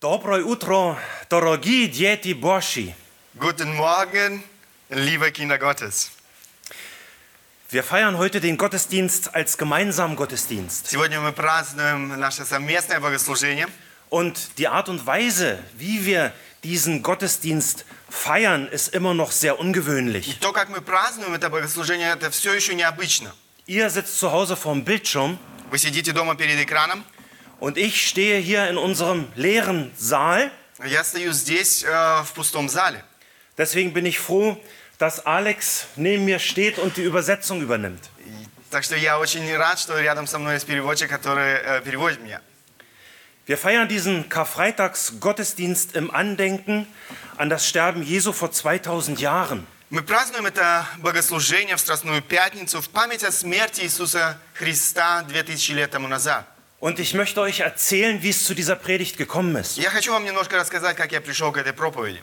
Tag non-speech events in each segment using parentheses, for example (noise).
Доброе утро, дорогие дети Божьи. Guten Morgen, liebe Kinder Gottes. Wir feiern heute den Gottesdienst als gemeinsamen Gottesdienst. Сегодня мы празднуем наше совместное богослужение. Und die Art und Weise, wie wir diesen Gottesdienst feiern, ist immer noch sehr И ungewöhnlich. то, как мы празднуем это богослужение, это все еще необычно. Ihr sitzt zu Hause vorm Bildschirm Вы сидите дома перед экраном, und ich stehe hier in unserem leeren Saal. я стою здесь, э, в пустом зале. Deswegen bin ich froh, dass Alex neben mir steht und die Übersetzung übernimmt. И- Так что я очень рад, что рядом со мной есть переводчик, который э, переводит меня. Wir feiern diesen Karfreitags-Gottesdienst im Andenken an das Sterben Jesu vor 2000 Jahren. Мы празднуем это богослужение в Страстную Пятницу в память о смерти Иисуса Христа 2000 лет тому назад. Und ich möchte euch erzählen, wie es zu dieser Predigt gekommen ist. Я хочу вам немножко рассказать, как я пришел к этой проповеди.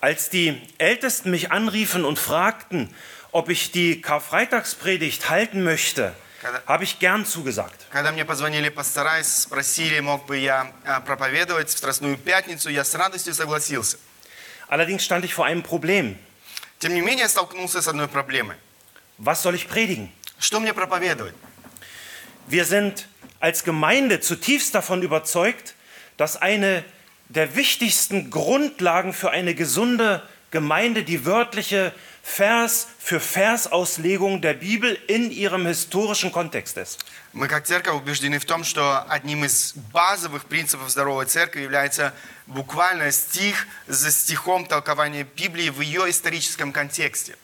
Als die Ältesten mich anriefen und fragten, ob ich die Karfreitagspredigt halten möchte, habe ich gern zugesagt. Когда мне позвонили пастора и спросили, мог бы я а, проповедовать в Страстную Пятницу, я с радостью согласился. Allerdings stand ich vor einem Problem. Тем не менее, я столкнулся с одной проблемой. Was soll ich predigen? Что мне проповедовать? Wir sind als Gemeinde zutiefst davon überzeugt, dass eine der wichtigsten Grundlagen für eine gesunde Gemeinde die wörtliche Vers für Vers Auslegung der Bibel in ihrem historischen Kontext ist. Мы как церковь убеждены в том, что одним из базовых принципов здоровой церкви является буквально стих за стихом толкования Библии в ее историческом контексте.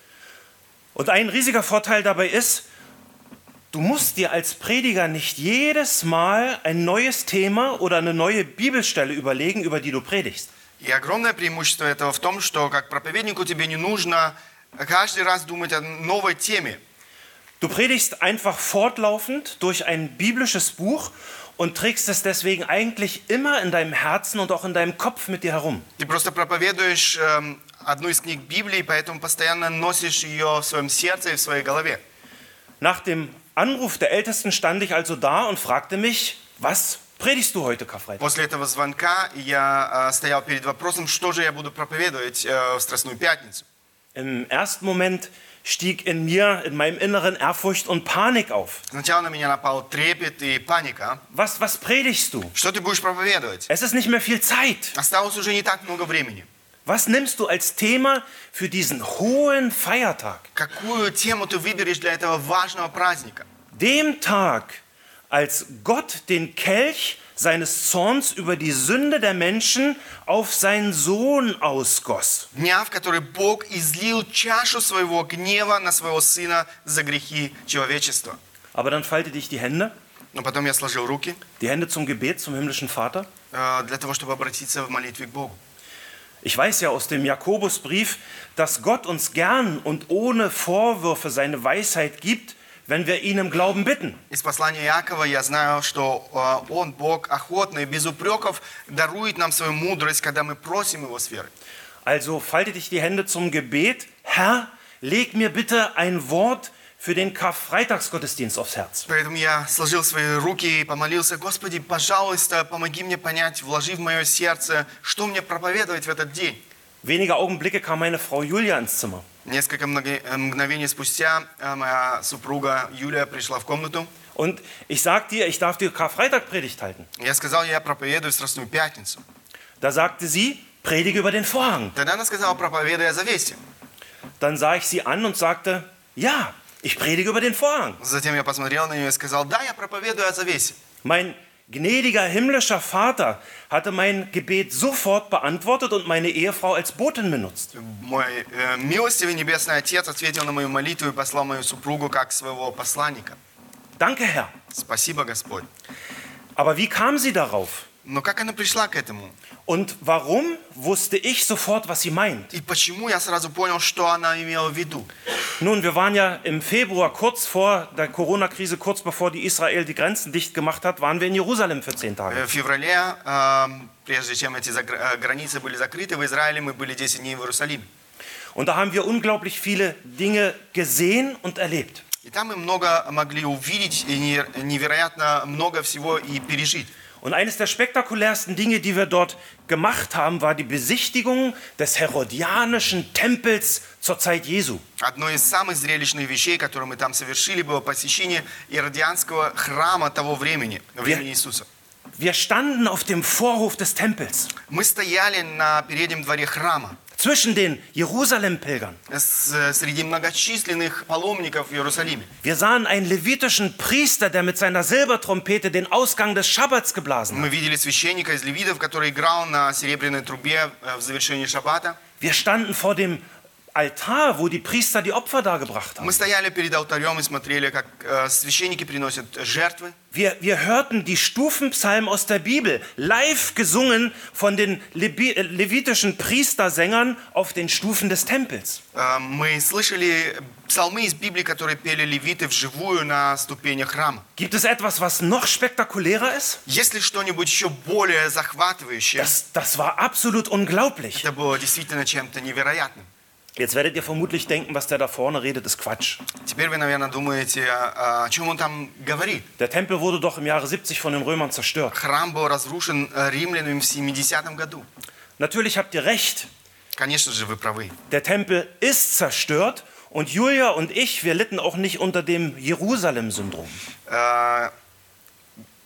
Und ein riesiger Vorteil dabei ist, du musst dir als Prediger nicht jedes Mal ein neues Thema oder eine neue Bibelstelle überlegen, über die du predigst. И огромное преимущество этого в том, что как проповеднику тебе не нужно каждый раз думать о новой теме. Du predigst einfach fortlaufend durch ein biblisches Buch und trägst es deswegen eigentlich immer in deinem Herzen und auch in deinem Kopf mit dir herum. Ты просто проповедуешь эм, одну из книг Библии, поэтому постоянно носишь ее в своем сердце и в своей голове. Nach dem Anruf der Ältesten stand ich also da und fragte mich, was predigst du heute, Karfreitag? После этого звонка я э, стоял перед вопросом, что же я буду проповедовать э, в Страстную Пятницу. Im ersten Moment stieg in mir, in meinem Inneren Ehrfurcht und Panik auf. Сначала на меня напал трепет и паника. Was, was predigst du? Что ты будешь проповедовать? Es ist nicht mehr viel Zeit. Осталось уже не так много времени. Was nimmst du als Thema für diesen hohen Feiertag? Какую тему ты выберешь для этого важного праздника? Dem Tag, als Gott den Kelch seines Zorns über die Sünde der Menschen auf seinen Sohn ausgoss. Дня, в который Бог излил чашу своего гнева на своего сына за грехи человечества. Aber dann falte dich die Hände, Но потом я сложил руки die Hände zum Gebet zum himmlischen Vater. э, для того, чтобы обратиться в молитве к Богу. Ich weiß ja aus dem Jakobusbrief, dass Gott uns gern und ohne Vorwürfe seine Weisheit gibt, wenn wir ihn im Glauben bitten. Из послания Иакова я знаю, что э, Он, Бог, охотно и без упреков дарует нам свою мудрость, когда мы просим Его с верой. Also falte dich die Hände zum Gebet. Herr, leg mir bitte ein Wort für den Karfreitagsgottesdienst aufs Herz. Поэтому я сложил свои руки и помолился, Господи, пожалуйста, помоги мне понять, вложи в мое сердце, что мне проповедовать в этот день. Wenige Augenblicke kam meine Frau Julia ins Zimmer. Несколько много- э, мгновений спустя э, моя супруга Юлия пришла в комнату. Und ich sag dir, ich darf dir Karfreitag-Predigt halten. Я сказал, я проповедую в Страстную Пятницу. Da sagte sie, predige über den Vorhang. Тогда она сказала, проповедуй о завесе. Dann sah ich sie an und sagte, ja, ich predige über den Vorhang. Затем я посмотрел на нее и сказал, да, я проповедую о завесе. Mein gnädiger himmlischer Vater hatte mein Gebet sofort beantwortet und meine Ehefrau als Botin benutzt. Мой э, милостивый небесный Отец ответил на мою молитву и послал мою супругу как своего посланника. Danke, Herr. Спасибо, Господь. Aber wie kam sie darauf? Но как она пришла к этому? Und warum wusste ich sofort, was sie meint? И почему я сразу понял, что она имела в виду? Nun, wir waren ja im Februar, kurz vor der Corona-Krise, kurz bevor die Israel die Grenzen dicht gemacht hat, waren wir in Jerusalem für zehn Tage. Э, В феврале, э, прежде чем эти загр- э, границы были закрыты, в Израиле мы были 10 дней в Иерусалиме. Und da haben wir unglaublich viele Dinge gesehen und erlebt. И там мы много могли увидеть и не- невероятно много всего и пережить. Und eines der spektakulärsten Dinge, die wir dort gemacht haben, war die Besichtigung des herodianischen Tempels zur Zeit Jesu. Одно из самых зрелищных вещей, которые мы там совершили, было посещение Иродианского храма того времени, времени Иисуса. Wir standen auf dem Vorhof des Tempels Мы стояли на переднем дворе храма zwischen den Jerusalem-Pilgern. с- э, среди многочисленных паломников в Иерусалиме. Wir sahen einen levitischen Priester, der mit seiner Silbertrompete den Ausgang des Schabbats geblasen hat. Мы видели священника из левитов, который играл на серебряной трубе э, в завершении шаббата. Wir standen vor dem Altar, wo die Priester die Opfer dargebracht haben. Мы стояли перед алтарем и смотрели, как э, священники приносят жертвы. Wir, wir hörten die Stufenpsalmen aus der Bibel, live gesungen von den Lebi äh, levitischen Priestersängern auf den Stufen des Tempels. Э, Мы слышали псалмы из Библии, которые пели левиты вживую на ступенях храма. Gibt es etwas, was noch spektakulärer ist? Есть ли что-нибудь еще более захватывающее? Das, das war absolut unglaublich. Это было действительно чем-то невероятным. Jetzt werdet ihr vermutlich denken, was der da vorne redet, ist Quatsch. Теперь вы, наверное, думаете, а, о чем он там говорит. Der Tempel wurde doch im Jahre 70 von den Römern zerstört. Храм был разрушен э, римлянами в 70 году. Natürlich habt ihr recht, Конечно же, вы правы. der Tempel ist zerstört und Julia und ich, wir litten auch nicht unter dem Jerusalem-Syndrom. Э,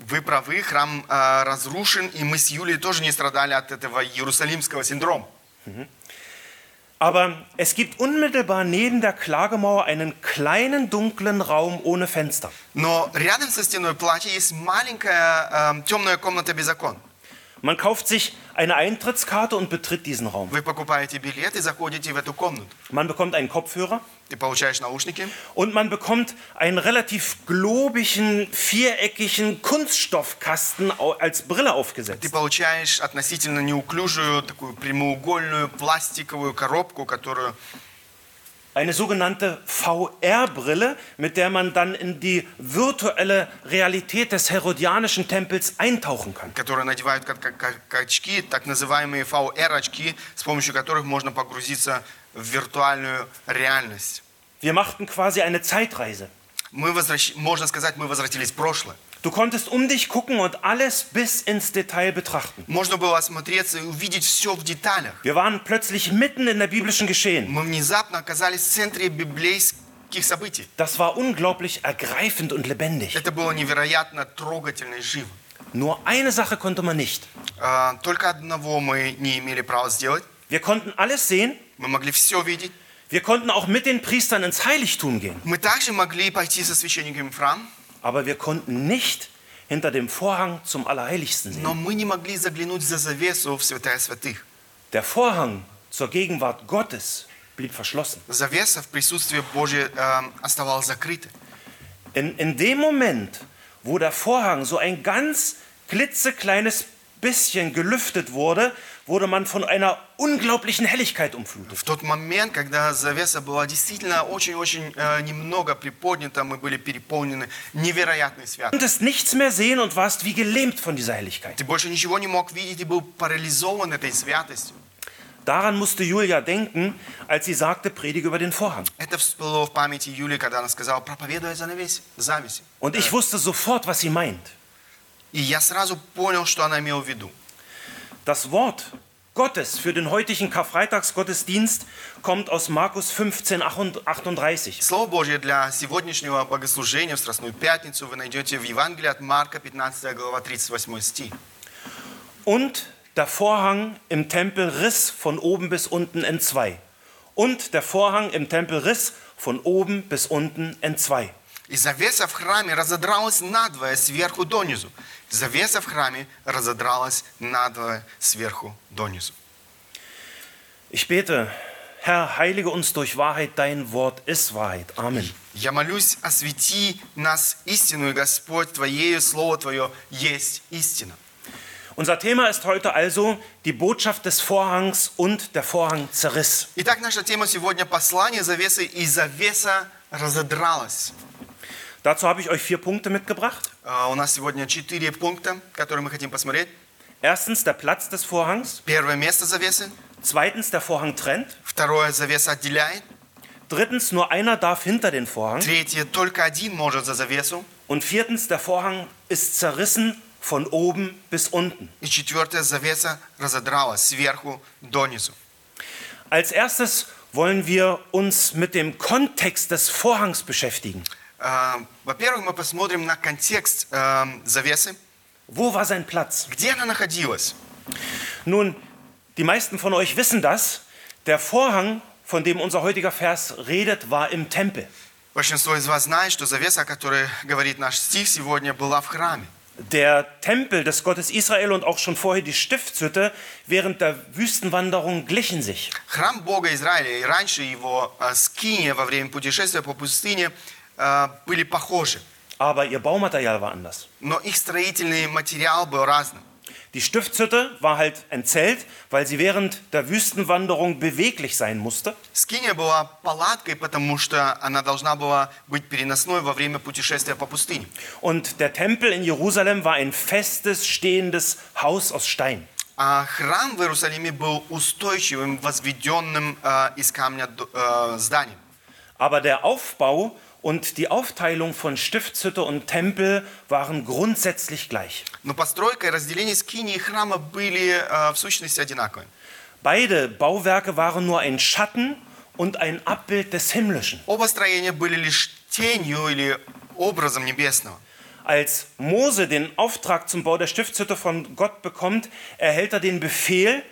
Вы правы, храм э, разрушен, и мы с Юлией тоже не страдали от этого иерусалимского синдрома. Aber es gibt unmittelbar neben der Klagemauer einen kleinen dunklen Raum ohne Fenster. Но рядом со стеной плача есть маленькая э, темная комната без окон. Man kauft sich eine Eintrittskarte und betritt diesen Raum. Вы покупаете билет и заходите в эту комнату. Man bekommt einen Kopfhörer Ты получаешь наушники, und man bekommt einen relativ globigen, viereckigen Kunststoffkasten au- als Brille ты aufgesetzt. получаешь относительно неуклюжую такую прямоугольную пластиковую коробку, которую Eine sogenannte VR-Brille, mit der man dann in die virtuelle Realität des herodianischen Tempels eintauchen kann. которые надевают как, как- как очки, так называемые VR-очки, с помощью которых можно погрузиться в виртуальную реальность. Wir machten quasi eine Zeitreise. Мы возвращ... Можно сказать, мы возвратились в прошлое. Du konntest um dich gucken und alles bis ins Detail betrachten. Можно было осмотреться и увидеть все в деталях. Wir waren plötzlich mitten in der biblischen Geschehen. Мы внезапно оказались в центре библейских событий. Das war unglaublich ergreifend und lebendig. Это было невероятно трогательно и живо. Nur eine Sache konnte man nicht. А, Только одного мы не имели права сделать. Wir konnten alles sehen. Мы могли все видеть. Wir konnten auch mit den Priestern ins Heiligtum gehen. Мы также могли пойти со священниками в храм, Aber wir konnten nicht hinter dem Vorhang zum Allerheiligsten sehen. но мы не могли заглянуть за завесу в святая святых. Der Vorhang zur Gegenwart Gottes blieb verschlossen. Завеса в присутствии Божьем э, оставалась закрытой. In, in dem Moment, wo der Vorhang so ein ganz klitzekleines bisschen gelüftet wurde, wurde man von einer unglaublichen Helligkeit umflutet. В тот момент, когда завеса была действительно очень-очень э, немного приподнята, мы были переполнены невероятной Du святостью. konntest nichts mehr sehen und warst wie gelähmt von dieser Helligkeit. Ты больше ничего не мог видеть и был парализован этой святостью. Daran musste Julia denken, als sie sagte, predige über den Vorhang. Это всплыло в памяти Юлии, когда она сказала, проповедуя занавесе, зависи. Und ich wusste sofort, was sie meint. И я сразу понял, что она имела в виду. Das Wort Gottes für den heutigen Karfreitagsgottesdienst kommt aus Markus 15, 38. Слово Божье для сегодняшнего богослужения в Страстную Пятницу вы найдете в Евангелии от Марка, 15 глава, 38 стих. Und der Vorhang im Tempel riss von oben bis unten in zwei. Und der Vorhang im Tempel riss von oben bis unten in zwei. И завеса в храме разодралась надвое сверху донизу. Завеса в храме разодралась надвое сверху донизу. Ich bete, Herr, heilige uns durch Wahrheit, dein Wort ist Wahrheit. Amen. Я молюсь, освети нас истину, и Господь, Твоею Слово Твое есть истина. Unser Thema ist heute also die Botschaft des Vorhangs und der Vorhang zerriss. Итак, наша тема сегодня послание завесы, и завеса разодралась. Dazu habe ich euch vier Punkte mitgebracht. А, У нас сегодня четыре пункта, которые мы хотим посмотреть. Erstens der Platz des Vorhangs. Первое место завесы. Zweitens der Vorhang trennt. Второе, завеса отделяет. Drittens nur einer darf hinter den Vorhang. Третье, только один может за завесу. Und viertens der Vorhang ist zerrissen von oben bis unten. И четвертая завеса разодралась сверху донизу. Als erstes wollen wir uns mit dem Kontext des Vorhangs beschäftigen. Э, Во-первых, мы посмотрим на контекст э, завесы. Wo war sein Platz? Где она находилась? Nun, die meisten von euch wissen das. Der Vorhang, von dem unser heutiger Vers redet, war im Tempel. Большинство из вас знает, что завеса, о которой говорит наш стих сегодня, была в храме. Der Tempel des Gottes Israel und auch schon vorher die Stiftshütte während der Wüstenwanderung glichen sich. Храм Бога Израиля и раньше его э, скиния во время путешествия по пустыне э, были похожи. Aber ihr Baumaterial war anders. Но их строительный материал был разным. Die Stiftshütte war halt ein Zelt, weil sie während der Wüstenwanderung beweglich sein musste. Скиния была палаткой, потому что она должна была быть переносной во время путешествия по пустыне. Und der Tempel in Jerusalem war ein festes, stehendes Haus aus Stein. А храм в Иерусалиме был устойчивым, возведенным э, из камня д- э, зданием. Aber der Aufbau und die Aufteilung von Stiftshütte und Tempel waren grundsätzlich gleich. Но постройка и разделение скинии и храма были э, в сущности одинаковыми. Beide Bauwerke waren nur ein Schatten und ein Abbild des Himmlischen. Оба строения были лишь тенью или образом небесного. Als Mose den Auftrag zum Bau der Stiftshütte von Gott bekommt, erhält er den Befehl,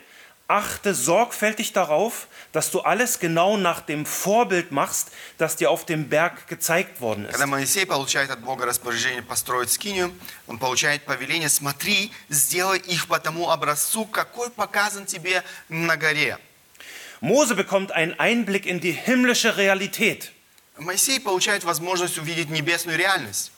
achte sorgfältig darauf, dass du alles genau nach dem Vorbild machst, das dir auf dem Berg gezeigt worden ist. Когда Моисей получает от Бога распоряжение построить скинию, он получает повеление, смотри, сделай их по тому образцу, какой показан тебе на горе. Mose bekommt einen Einblick in die himmlische Realität. Моисей получает возможность увидеть небесную реальность.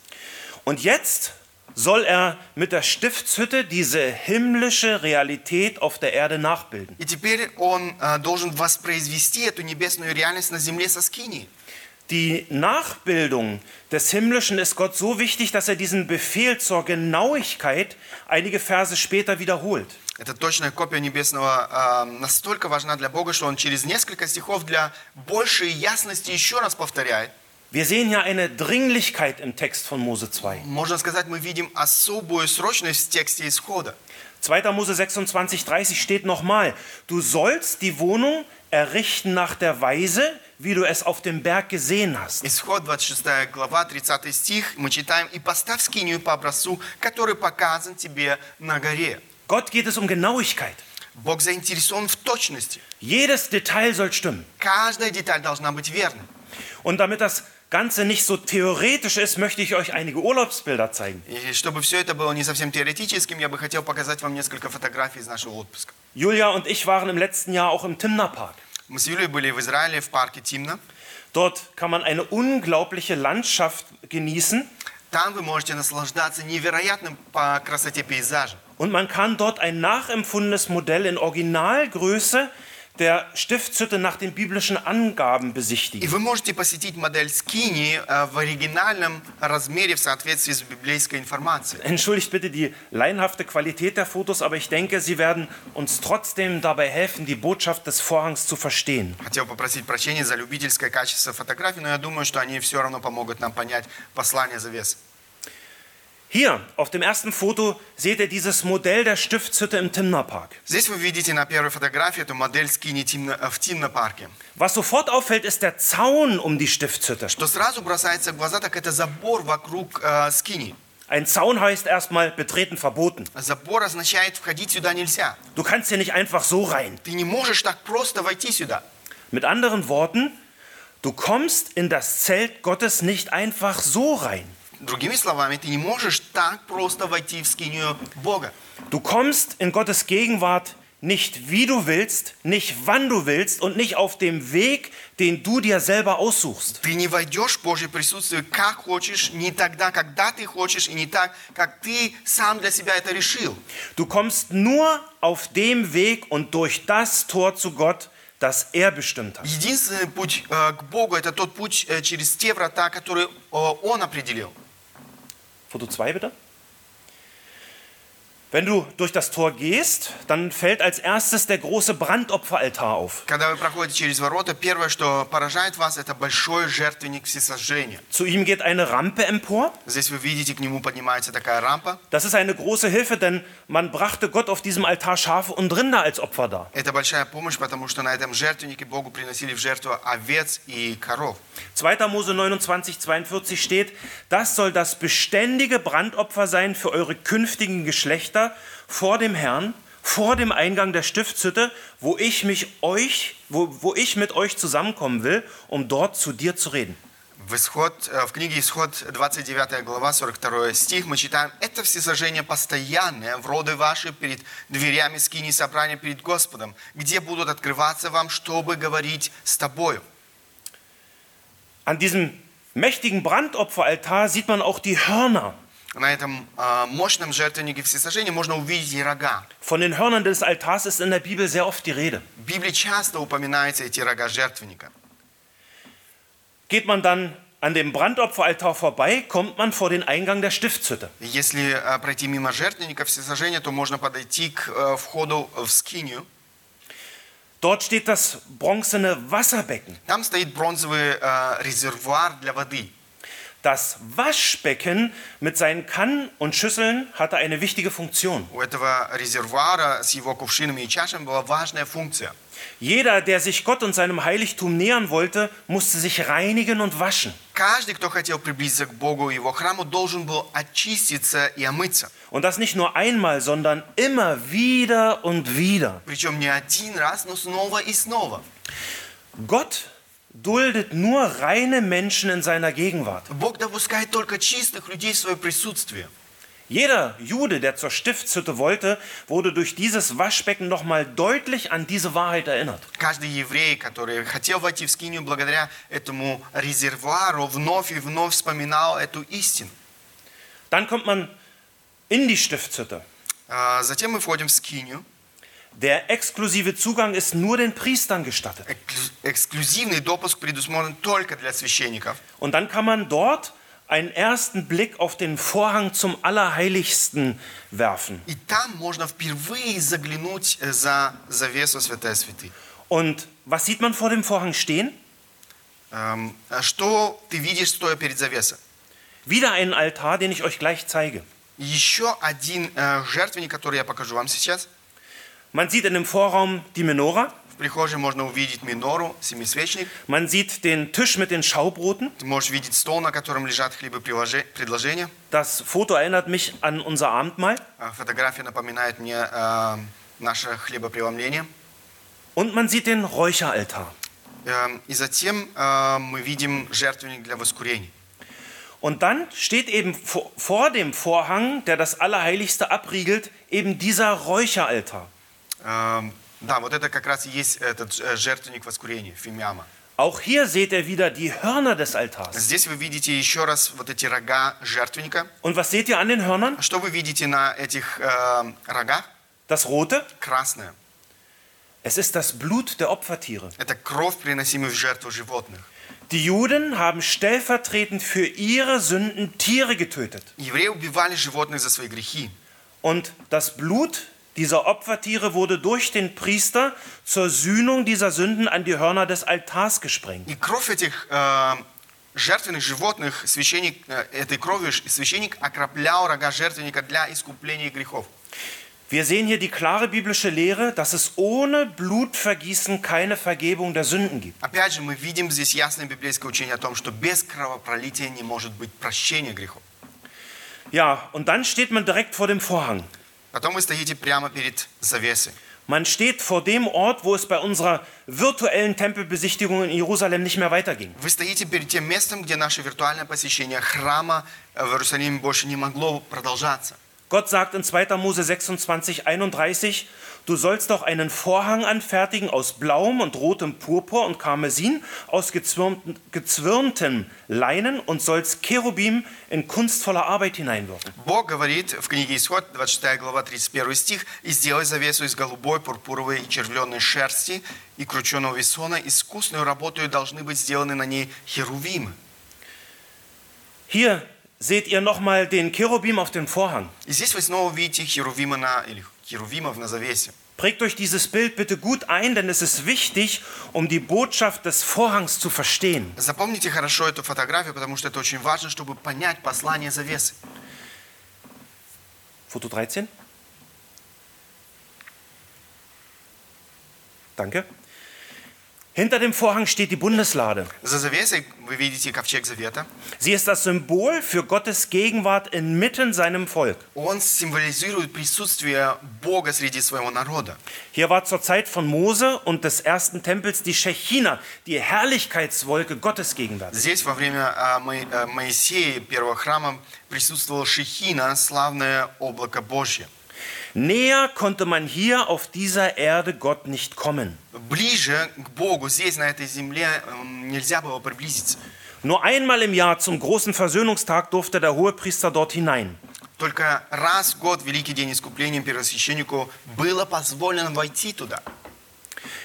Und jetzt soll er mit der Stiftshütte diese himmlische Realität auf der Erde nachbilden. И теперь он э, должен воспроизвести эту небесную реальность на земле со скинией. Die Nachbildung des Himmlischen ist Gott so wichtig, dass er diesen Befehl zur Genauigkeit einige Verse später wiederholt. Эта точная копия небесного э, настолько важна для Бога, что он через несколько стихов для большей ясности еще раз повторяет. Wir sehen hier eine Dringlichkeit im Text von Mose 2. Можно сказать, мы видим особую срочность в тексте исхода. 2. Mose 26, 30 steht nochmal, du sollst die Wohnung errichten nach der Weise, wie du es auf dem Berg gesehen hast. Исход 26 глава, 30 стих, мы читаем, «И поставь скинию по образцу, который показан тебе на горе». Gott geht es um Genauigkeit. Бог заинтересован в точности. Jedes Detail soll stimmen. Каждая деталь должна быть верной. Und damit das Ganze nicht so theoretisch ist, möchte ich euch einige Urlaubsbilder zeigen. И чтобы все это было не совсем теоретическим, я бы хотел показать вам несколько фотографий из нашего отпуска. Julia und ich waren im letzten Jahr auch im Timna-Park. Мы с Юлей были в Израиле, в парке Тимна. Dort kann man eine unglaubliche Landschaft genießen Там вы можете наслаждаться невероятным по красоте пейзажем. und man kann dort ein nachempfundenes Modell in Originalgröße der Stiftshütte nach den biblischen Angaben И besichtigen. вы можете посетить модель скини э, в оригинальном размере в соответствии с библейской информацией. Entschuldigt bitte die laienhafte Qualität der Fotos, aber ich denke, sie werden uns trotzdem dabei helfen, die Botschaft des Vorhangs zu verstehen. Хотел попросить прощения за любительское качество фотографий, но я думаю, что они все равно помогут нам понять послание завесы. Hier auf dem ersten Foto seht ihr dieses Modell der Stiftshütte im Timna-Park. Здесь вы видите на первой фотографии эту модель скини Тимна- э, в Тимна-парке. Was sofort auffällt, ist der Zaun um die Stiftshütte. Что сразу бросается в глаза, так это забор вокруг э, скини. Ein Zaun heißt erstmal betreten verboten. Забор означает входить сюда нельзя. Du kannst hier nicht einfach so rein. Ты не можешь так просто войти сюда. Mit anderen Worten, du kommst in das Zelt Gottes nicht einfach so rein. Другими словами, ты не можешь так просто войти в скинию Бога. Du kommst in Gottes Gegenwart nicht wie du willst, nicht wann du willst und nicht auf dem Weg, den du dir selber aussuchst. Ты не войдешь в Божье присутствие как хочешь, не тогда, когда ты хочешь, и не так, как ты сам для себя это решил. Du kommst nur auf dem Weg und durch das Tor zu Gott, das er bestimmt hat. Единственный путь э, к Богу – это тот путь э, через те врата, которые э, Он определил. Foto 2 bitte. Wenn du durch das Tor gehst, dann fällt als erstes der große Brandopferaltar auf. Когда вы проходите через ворота, первое, что поражает вас, это большой жертвенник всесожжения. Zu ihm geht eine Rampe empor. Здесь вы видите, к нему поднимается такая рампа. Das ist eine große Hilfe, denn man brachte Gott auf diesem Altar Schafe und Rinder als Opfer dar. Это большая помощь, потому что на этом жертвеннике Богу приносили в жертву овец и коров. 2. Mose 29, 42 steht, das soll das beständige Brandopfer sein für eure künftigen Geschlechter vor dem Herrn, vor dem Eingang der Stiftshütte, wo ich mich euch, wo, wo ich mit euch zusammenkommen will, um dort zu dir zu reden. В, исход, э, в книге Исход 29 глава 42 стих мы читаем «Это всесожжение постоянное, в роды ваши перед дверями скини собрания перед Господом, где будут открываться вам, чтобы говорить с тобою». An diesem mächtigen Brandopferaltar sieht man auch die Hörner. На этом э, мощном жертвеннике всесожжения можно увидеть и рога. Von den Hörnern des Altars ist in der Bibel sehr oft die Rede. В Библии часто упоминаются эти рога жертвенника. Geht man dann an dem Brandopferaltar vorbei, kommt man vor den Eingang der Stiftshütte. Если э, пройти мимо жертвенника всесожжения, то можно подойти к э, входу в скинию. Dort steht das bronzene Wasserbecken. Там стоит бронзовый э, резервуар для воды. Das Waschbecken mit seinen Kannen und Schüsseln hatte eine wichtige Funktion. У этого резервуара с его кувшинами и чашами была важная функция. Jeder, der sich Gott und seinem Heiligtum nähern wollte, musste sich reinigen und waschen. Каждый, кто хотел приблизиться к Богу и его храму, должен был очиститься и омыться. Und das nicht nur einmal, sondern immer wieder und wieder. Причем не один раз, но снова и снова. Gott duldet nur reine Menschen in seiner Gegenwart. Бог допускает только чистых людей в свое присутствие. Jeder Jude, der zur Stiftshütte wollte, wurde durch dieses Waschbecken nochmal deutlich an diese Wahrheit erinnert. Каждый еврей, который хотел войти в скинию, благодаря этому резервуару вновь и вновь вспоминал эту истину. Dann kommt man in die Stiftshütte. А, Затем мы входим в скинию. Der exklusive Zugang ist nur den Priestern gestattet. Эксклю- Эксклюзивный допуск предусмотрен только для священников. Und dann kann man dort einen ersten Blick auf den Vorhang zum Allerheiligsten werfen. И там можно впервые заглянуть э, за завесу святая святых. Und was sieht man vor dem Vorhang stehen? Эм, а Что ты видишь, стоя перед завесой? Wieder einen Altar, den ich euch gleich zeige. Еще один э, жертвенник, который я покажу вам сейчас. Man sieht in dem Vorraum die Menora, В прихожей можно увидеть минору, семисвечник. man sieht den Tisch mit den Schaubroten. Ты можешь видеть стол, на котором лежат хлебопредложения. Das Foto erinnert mich an unser Abendmahl. А Фотография напоминает мне э, наше хлебопреломление. Und man sieht den Räucheraltar. Эм, И затем э, мы видим жертвенник для воскурений. Und dann steht eben vor, vor dem Vorhang, der das Allerheiligste abriegelt, eben dieser Räucheraltar. Эм, Да, вот это как раз и есть этот э, жертвенник воскурения, фимиама. Auch hier seht ihr wieder die Hörner des Altars. Здесь вы видите еще раз вот эти рога жертвенника. Und was seht ihr an den Hörnern? Что вы видите на этих э, рогах? Das Rote? Красное. Es ist das Blut der Opfertiere. Это кровь, приносимая в жертву животных. Die Juden haben stellvertretend für ihre Sünden Tiere getötet. Евреи убивали животных за свои грехи. Und das Blut dieser Opfertiere wurde durch den Priester zur Sühnung dieser Sünden an die Hörner des Altars gesprengt. И кровь этих э, жертвенных животных, священник, э, этой кровью ш- священник окроплял рога жертвенника для искупления грехов. Wir sehen hier die klare biblische Lehre, dass es ohne Blutvergießen keine Vergebung der Sünden gibt. Опять же, мы видим здесь ясное библейское учение о том, что без кровопролития не может быть прощения грехов. Ja, und dann steht man direkt vor dem Vorhang. Потом вы стоите прямо перед завесой. Man steht vor dem Ort, wo es bei unserer virtuellen Tempelbesichtigung in Jerusalem nicht mehr weiterging. Вы стоите перед тем местом, где наше виртуальное посещение храма э, в Иерусалиме больше не могло продолжаться. Gott sagt in 2. Mose 26, 31, du sollst doch einen Vorhang anfertigen aus blauem und rotem Purpur und Karmesin, aus gezwirnten, gezwirntem Leinen und sollst Cherubim in kunstvoller Arbeit hineinwirken. Бог говорит в книге Исход, 26 глава, 31 стих, «И сделай завесу из голубой, пурпуровой и червленой шерсти и крученого весона, искусную работу должны быть сделаны на ней херувимы». Hier seht ihr nochmal den Cherubim auf dem Vorhang. И здесь вы снова видите херувима на, или херувимов на завесе. Prägt euch dieses Bild bitte gut ein, denn es ist wichtig, um die Botschaft des Vorhangs zu verstehen. Запомните хорошо эту фотографию, потому что это очень важно, чтобы понять послание завесы. Foto 13. Danke. Hinter dem Vorhang steht die Bundeslade. За завесой вы видите ковчег завета. Sie ist das Symbol für Gottes Gegenwart inmitten seinem Volk. Он символизирует присутствие Бога среди своего народа. Hier war zur Zeit von Mose und des ersten Tempels die Shechina, die Herrlichkeitswolke Gottes gegenwärtig. Здесь во время а, Мо- а, Моисея, первого храма, присутствовал Шехина, славное облако Божье. Näher konnte man hier auf dieser Erde Gott nicht kommen. Ближе к Богу здесь, на этой земле, м, нельзя было приблизиться. Nur einmal im Jahr zum großen Versöhnungstag durfte der Hohepriester dort hinein. Только раз в год, Великий день искупления, первосвященнику было позволено войти туда.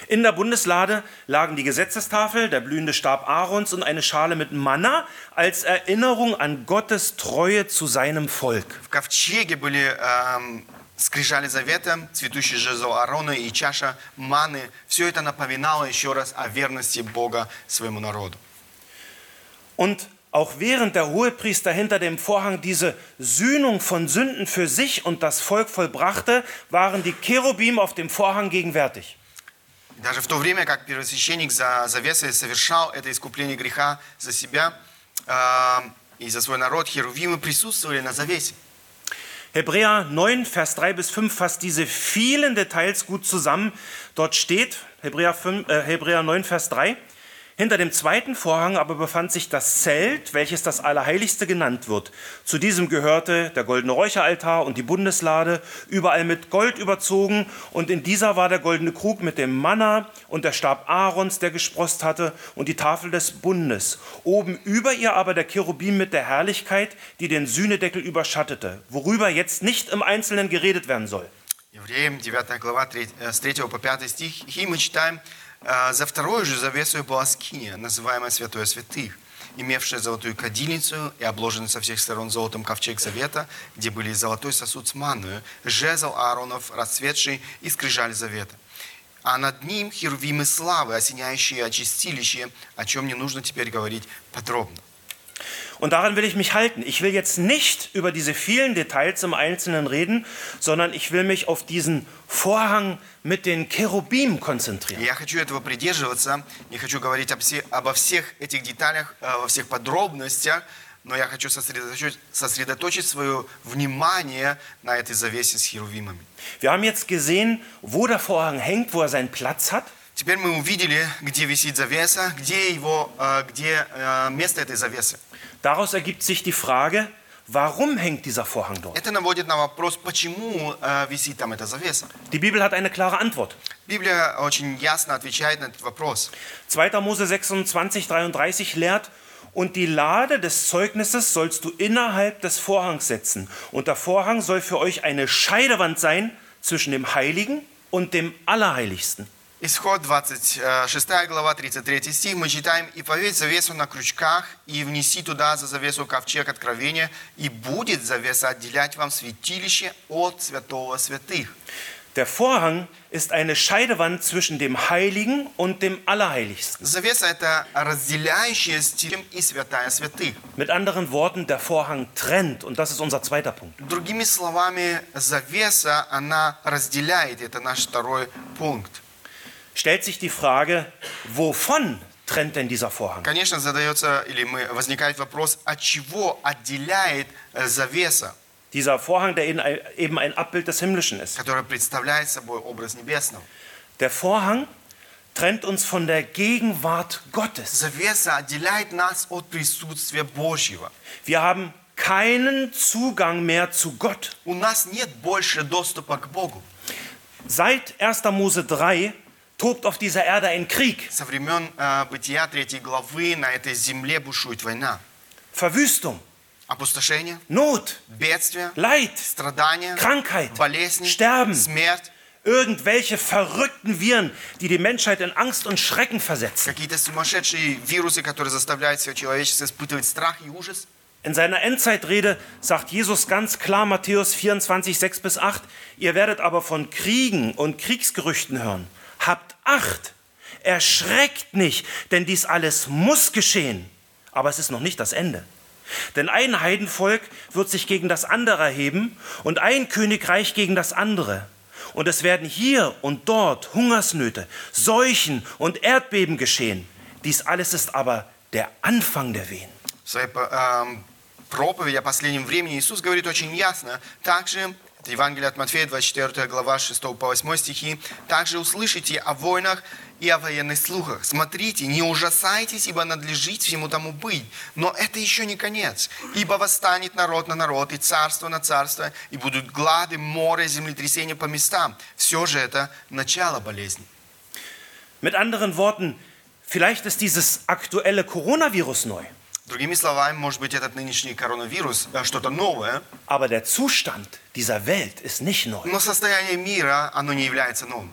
In der Bundeslade lagen die Gesetzestafel, der blühende Stab Aarons und eine Schale mit Manna als Erinnerung an Gottes Treue zu seinem Volk. В ковчеге были эм, скрижали завета, цветущий жезл Аарона и чаша маны. Все это напоминало еще раз о верности Бога своему народу. Und auch während der Hohepriester hinter dem Vorhang diese Sühnung von Sünden für sich und das Volk vollbrachte, waren die Cherubim auf dem Vorhang gegenwärtig. Даже в то время, как первосвященник за завесой совершал это искупление греха за себя эм, и за свой народ, херувимы присутствовали на завесе. Hebräer 9, Vers 3 bis 5 fasst diese vielen Details gut zusammen. Dort steht, Hebräer, 5, äh, Hebräer 9, Vers 3, hinter dem zweiten Vorhang aber befand sich das Zelt, welches das Allerheiligste genannt wird. Zu diesem gehörte der goldene Räucheraltar und die Bundeslade, überall mit Gold überzogen. Und in dieser war der goldene Krug mit dem Manna und der Stab Aarons, der gesprost hatte, und die Tafel des Bundes. Oben über ihr aber der Cherubim mit der Herrlichkeit, die den Sühnedeckel überschattete, worüber jetzt nicht im Einzelnen geredet werden soll. Евреям 9 глава 3, э, с 3 по 5 стих. И мы читаем, э, «За второй же завесой была скиния, называемая Святое Святых, имевшая золотую кадильницу и обложенный со всех сторон золотом ковчег завета, где были золотой сосуд с манную, жезл Ааронов, расцветший и скрижаль завета. А над ним херувимы славы, осеняющие очистилище, о чем не нужно теперь говорить подробно. Und daran will ich mich halten. Ich will jetzt nicht über diese vielen Details im Einzelnen reden, sondern ich will mich auf diesen Vorhang mit den Cherubim konzentrieren. Я хочу этого придерживаться, не хочу говорить об все- обо всех этих деталях, э, во всех подробностях, но я хочу сосредоточить, сосредоточить свое внимание на этой завесе с херувимами. Wir haben jetzt gesehen, wo der Vorhang hängt, wo er seinen Platz hat. Теперь мы увидели, где висит завеса, где, его, э, где э, место этой завесы. Daraus ergibt sich die Frage, warum hängt dieser Vorhang dort? Это наводит на вопрос, почему э, висит там эта завеса. Die Bibel hat eine klare Antwort. Библия очень ясно отвечает на этот вопрос. 2. Mose 26, 33 lehrt, und die Lade des Zeugnisses sollst du innerhalb des Vorhangs setzen. Und der Vorhang soll für euch eine Scheidewand sein zwischen dem Heiligen und dem Allerheiligsten. Исход 26 глава, 33 стих, мы читаем, «И повесь завесу на крючках, и внеси туда за завесу ковчег откровения, и будет завеса отделять вам святилище от святого святых». Der Vorhang ist eine Scheidewand zwischen dem Heiligen und dem Allerheiligsten. Mit anderen Worten, der Vorhang trennt. Und das ist unser zweiter Punkt. Другими словами, завеса, она разделяет, это наш второй пункт. Stellt sich die Frage, wovon trennt denn dieser Vorhang? Конечно, задается, или мы, возникает вопрос, от чего отделяет э, завеса, Dieser Vorhang, der eben ein- eben ein Abbild des Himmlischen ist. которая представляет собой образ небесного. Der Vorhang trennt uns von der Gegenwart Gottes. Завеса отделяет нас от присутствия Божьего. Wir haben keinen Zugang mehr zu Gott. У нас нет больше доступа к Богу. Seit 1. Mose 3 tobt auf dieser Erde ein Krieg, Со времен э, Бытия 3 главы на этой земле бушует война. Verwüstung, Опустошение, Not, бедствие, Leid, страдания, Krankheit, болезни, Sterben. смерть, irgendwelche verrückten Viren, die die Menschheit in Angst und Schrecken versetzen. какие-то сумасшедшие вирусы, которые заставляют все человечество испытывать страх и ужас. In seiner Endzeitrede sagt Jesus ganz klar, Matthäus 24, 6 bis 8, ihr werdet aber von Kriegen und Kriegsgerüchten hören. Habt Acht, erschreckt nicht, denn dies alles muss geschehen. Aber es ist noch nicht das Ende. Denn ein Heidenvolk wird sich gegen das andere erheben und ein Königreich gegen das andere. Und es werden hier und dort Hungersnöte, Seuchen und Erdbeben geschehen. Dies alles ist aber der Anfang der Wehen. В своей эм, проповеди о последнем времени Иисус говорит очень ясно. Также, это Евангелие от Матфея, 24 глава, 6 по 8 стихи, «Также услышите о войнах и о военных слухах. Смотрите, не ужасайтесь, ибо надлежит всему тому быть. Но это еще не конец. Ибо восстанет народ на народ, и царство на царство, и будут глады, море, землетрясения по местам. Все же это начало болезни». Mit anderen Worten, vielleicht ist dieses aktuelle Coronavirus neu, Другими словами, может быть, этот нынешний коронавирус э, что-то новое, aber der Zustand dieser Welt ist nicht neu. но состояние мира, оно не является новым.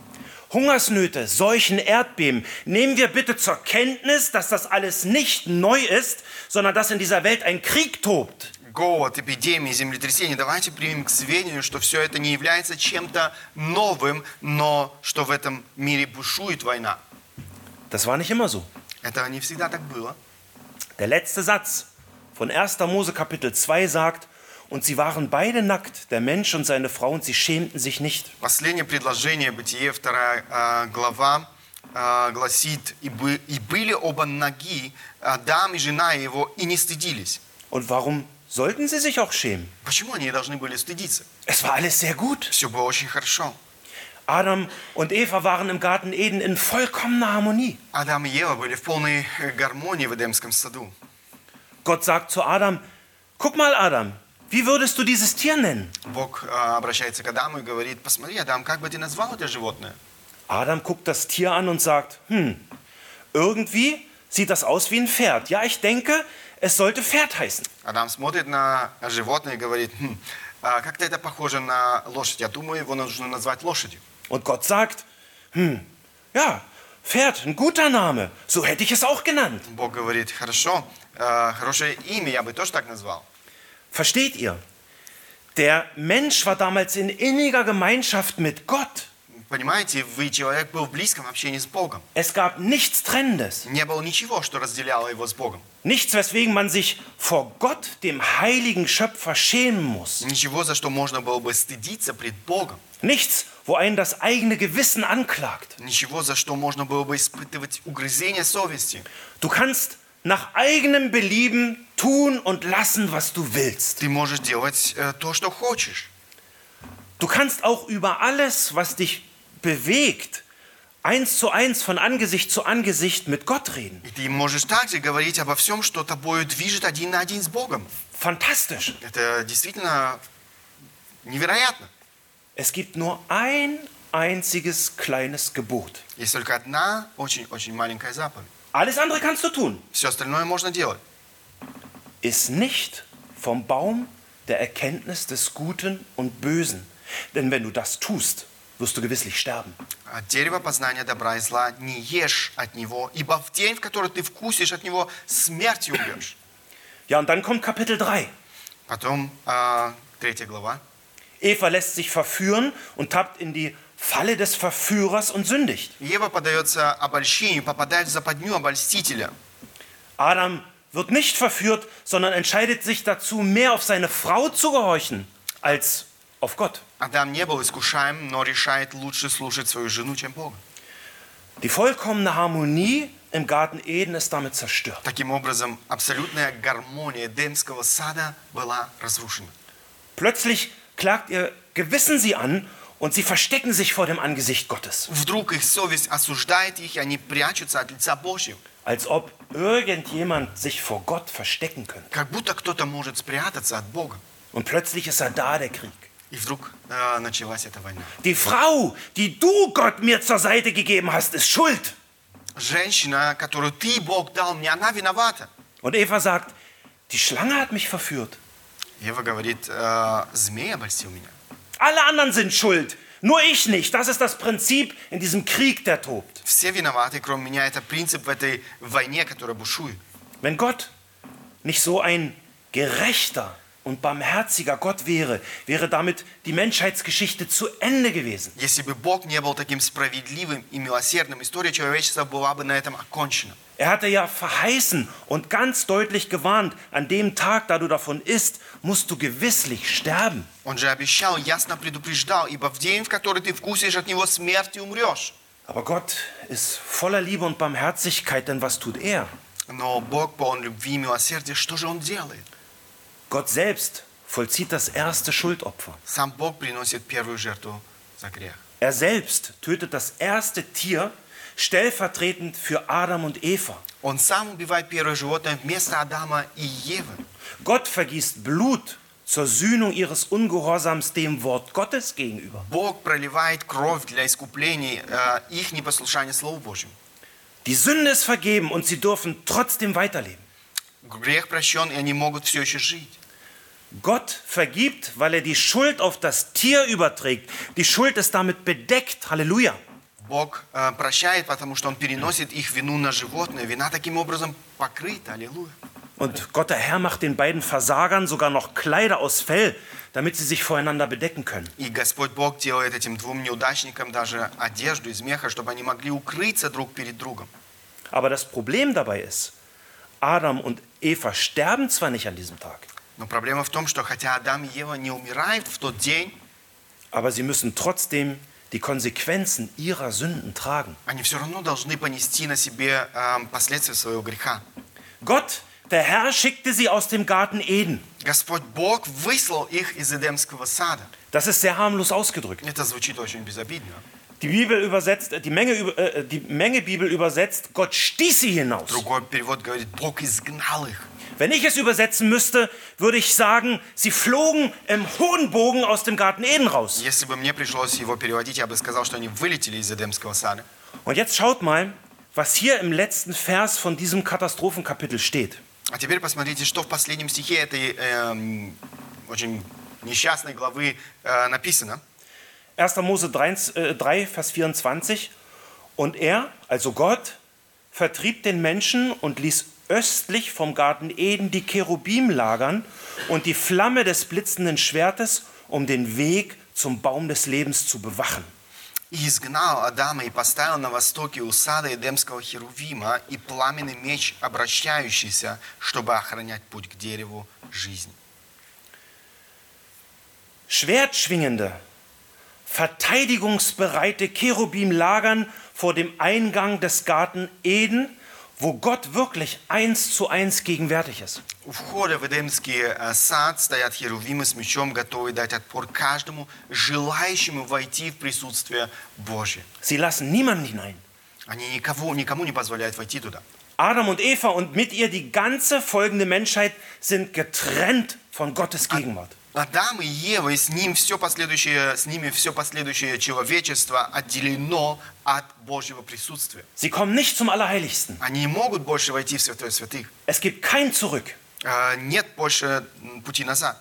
Hungersnöte, Seuchen, Erdbeben. Nehmen wir bitte zur Kenntnis, dass das alles nicht neu ist, sondern dass in dieser Welt ein Krieg tobt. голод, эпидемии, землетрясения, давайте примем к сведению, что все это не является чем-то новым, но что в этом мире бушует война. Das war nicht immer so. Это не всегда так было. Der letzte Satz von 1. Mose Kapitel 2 sagt, und sie waren beide nackt, der Mensch und seine Frau, und sie schämten sich nicht. Последнее предложение, Бытие, вторая э, глава, э, гласит, и, бы- «И были оба ноги, Адам и жена его, и не стыдились». Und warum sollten sie sich auch schämen? Почему они должны были стыдиться? Es war alles sehr gut. Все было очень хорошо. Adam und Eva waren im Garten Eden in vollkommener Harmonie. Адам и Ева были в полной э, гармонии в Эдемском саду. Gott sagt zu Adam, guck mal Adam, wie würdest du dieses Tier nennen? Бог э, обращается к Адаму и говорит, посмотри, Адам, как бы ты назвал это животное? Adam guckt das Tier an und sagt, hm, irgendwie sieht das aus wie ein Pferd. Ja, ich denke, es sollte Pferd heißen. Адам смотрит на животное и говорит, «Хм, а как-то это похоже на лошадь. Я думаю, его нужно назвать лошадью. Und Gott sagt, hm, ja, Pferd, ein guter Name. So hätte ich es auch genannt. Бог говорит, хорошо, э, хорошее имя, я бы тоже так назвал. Versteht ihr? Der Mensch war damals in inniger Gemeinschaft mit Gott. Понимаете, вы человек был в близком общении с Богом. Es gab nichts Trennendes. Не было ничего, что разделяло его с Богом. Nichts, weswegen man sich vor Gott, dem heiligen Schöpfer, schämen muss. Ничего, за что можно было бы стыдиться пред Богом. Nichts, wo einen das eigene Gewissen anklagt. Ничего, за что можно было бы испытывать угрызение совести. Du kannst nach eigenem Belieben tun und lassen, was du willst. Ты можешь делать э, то, что хочешь. Du kannst auch über alles, was dich bewegt, eins zu eins von Angesicht zu Angesicht mit Gott reden. И ты можешь также говорить обо всем, что тобою движет один на один с Богом. Fantastisch. Это действительно невероятно. Es gibt nur ein einziges kleines Gebot. Есть только одна очень-очень маленькая заповедь. Alles andere kannst du tun. Все остальное можно делать. Iss nicht vom Baum der Erkenntnis des Guten und Bösen. Denn wenn du das tust, wirst du gewisslich sterben. От дерева познания добра и зла не ешь от него, ибо в день, в который ты вкусишь от него, смертью убьешь. (clears throat) Ja, und dann kommt Kapitel 3. Потом а, третья глава. Eva lässt sich verführen und tappt in die Falle des Verführers und sündigt. Ева подается обольщению, попадает в западню обольстителя. Adam wird nicht verführt, sondern entscheidet sich dazu, mehr auf seine Frau zu gehorchen als auf Gott. Адам не был искушаем, но решает лучше слушать свою жену, чем Бога. Die vollkommene Harmonie im Garten Eden ist damit zerstört. Таким образом, абсолютная гармония Эдемского сада была разрушена. Plötzlich klagt ihr Gewissen sie an und sie verstecken sich vor dem Angesicht Gottes, Вдруг их совесть осуждает их, и они прячутся от лица Божьего. als ob irgendjemand sich vor Gott verstecken könnte. Как будто кто-то может спрятаться от Бога. Und plötzlich ist er da, der Krieg. И вдруг э, началась эта война. Die Frau, die du Gott mir zur Seite gegeben hast, ist schuld. Женщина, которую ты, Бог, дал мне, она виновата. Und Eva sagt, die Schlange hat mich verführt. Ева говорит, «Э, змей обольстил меня. Alle anderen sind schuld, nur ich nicht. Das ist das Prinzip in diesem Krieg, der tobt. Все виноваты, кроме меня. Это принцип в этой войне, которая бушует. Wenn Gott nicht so ein gerechter und barmherziger Gott wäre, wäre damit die Menschheitsgeschichte zu Ende gewesen. Если бы Бог не был таким справедливым и милосердным, история человечества была бы на этом окончена. Er hatte ja verheißen und ganz deutlich gewarnt, an dem Tag, da du davon isst, musst du gewisslich sterben. Он же обещал, ясно предупреждал, ибо в день, в который ты вкусишь от него смерти, умрешь. Aber Gott ist voller Liebe und Barmherzigkeit, denn was tut er? Но Бог полон любви и милосердия, что же Он делает? Gott selbst vollzieht das erste Schuldopfer. Сам Бог приносит первую жертву за грех. Er selbst tötet das erste Tier stellvertretend für Adam und Eva. Он сам убивает первое животное вместо Адама и Евы. Gott vergießt Blut zur Sühnung ihres Ungehorsams dem Wort Gottes gegenüber. Бог проливает кровь для искупления э, их непослушания Слову Божьему. Die Sünde ist vergeben und sie dürfen trotzdem weiterleben. Грех прощен, и они могут все еще жить. Gott vergibt, weil er die Schuld auf das Tier überträgt. Die Schuld ist damit bedeckt. Halleluja. Бог э, прощает, потому что Он переносит их вину на животное. Вина таким образом покрыта. Аллилуйя. Und Gott der Herr macht den beiden Versagern sogar noch Kleider aus Fell, damit sie sich voreinander bedecken können. И Господь Бог делает этим двум неудачникам даже одежду из меха, чтобы они могли укрыться друг перед другом. Aber das Problem dabei ist, Adam und Eva sterben zwar nicht an diesem Tag, Но проблема в том, что хотя Адам и Ева не умирают в тот день, aber sie müssen trotzdem die Konsequenzen ihrer Sünden tragen. они все равно должны понести на себе э, последствия своего греха. Gott, der Herr, schickte sie aus dem Garten Eden. Господь Бог выслал их из Эдемского сада. Das ist sehr harmlos ausgedrückt. Это звучит очень безобидно. Die Bibel übersetzt, die Menge, über- äh, die Menge Bibel übersetzt, Gott stieß sie hinaus. Другой перевод говорит, Бог изгнал их. Wenn ich es übersetzen müsste, würde ich sagen, sie flogen im hohen Bogen aus dem Garten Eden raus. Если бы мне пришлось его переводить, я бы сказал, что они вылетели из Эдемского сада. Und jetzt schaut mal, was hier im letzten Vers von diesem Katastrophenkapitel steht. А теперь посмотрите, что в последнем стихе этой эм, очень несчастной главы э, написано. 1. Mose 3, äh, 3, Vers 24. Und er, also Gott, vertrieb den Menschen und ließ östlich vom Garten Eden die Cherubim lagern und die Flamme des blitzenden Schwertes, um den Weg zum Baum des Lebens zu bewachen. И изгнал Адама и поставил на востоке у сада Эдемского Херувима и пламенный меч, обращающийся, чтобы охранять путь к дереву жизни. Schwertschwingende, verteidigungsbereite Cherubim lagern vor dem Eingang des Garten Eden, wo Gott wirklich eins zu eins gegenwärtig ist. У входа в Эдемский э, сад стоят херувимы с мечом, готовые дать отпор каждому, желающему войти в присутствие Божье. Sie lassen niemanden hinein. Они никого, никому не позволяют войти туда. Adam und Eva und mit ihr die ganze folgende Menschheit sind getrennt von Gottes Gegenwart. Адам и Ева, и с, ним все последующее, с ними все последующее человечество отделено от Божьего присутствия. Sie kommen nicht zum Allerheiligsten. Они не могут больше войти в святое святых. Es gibt kein Zurück. А, Нет больше пути назад.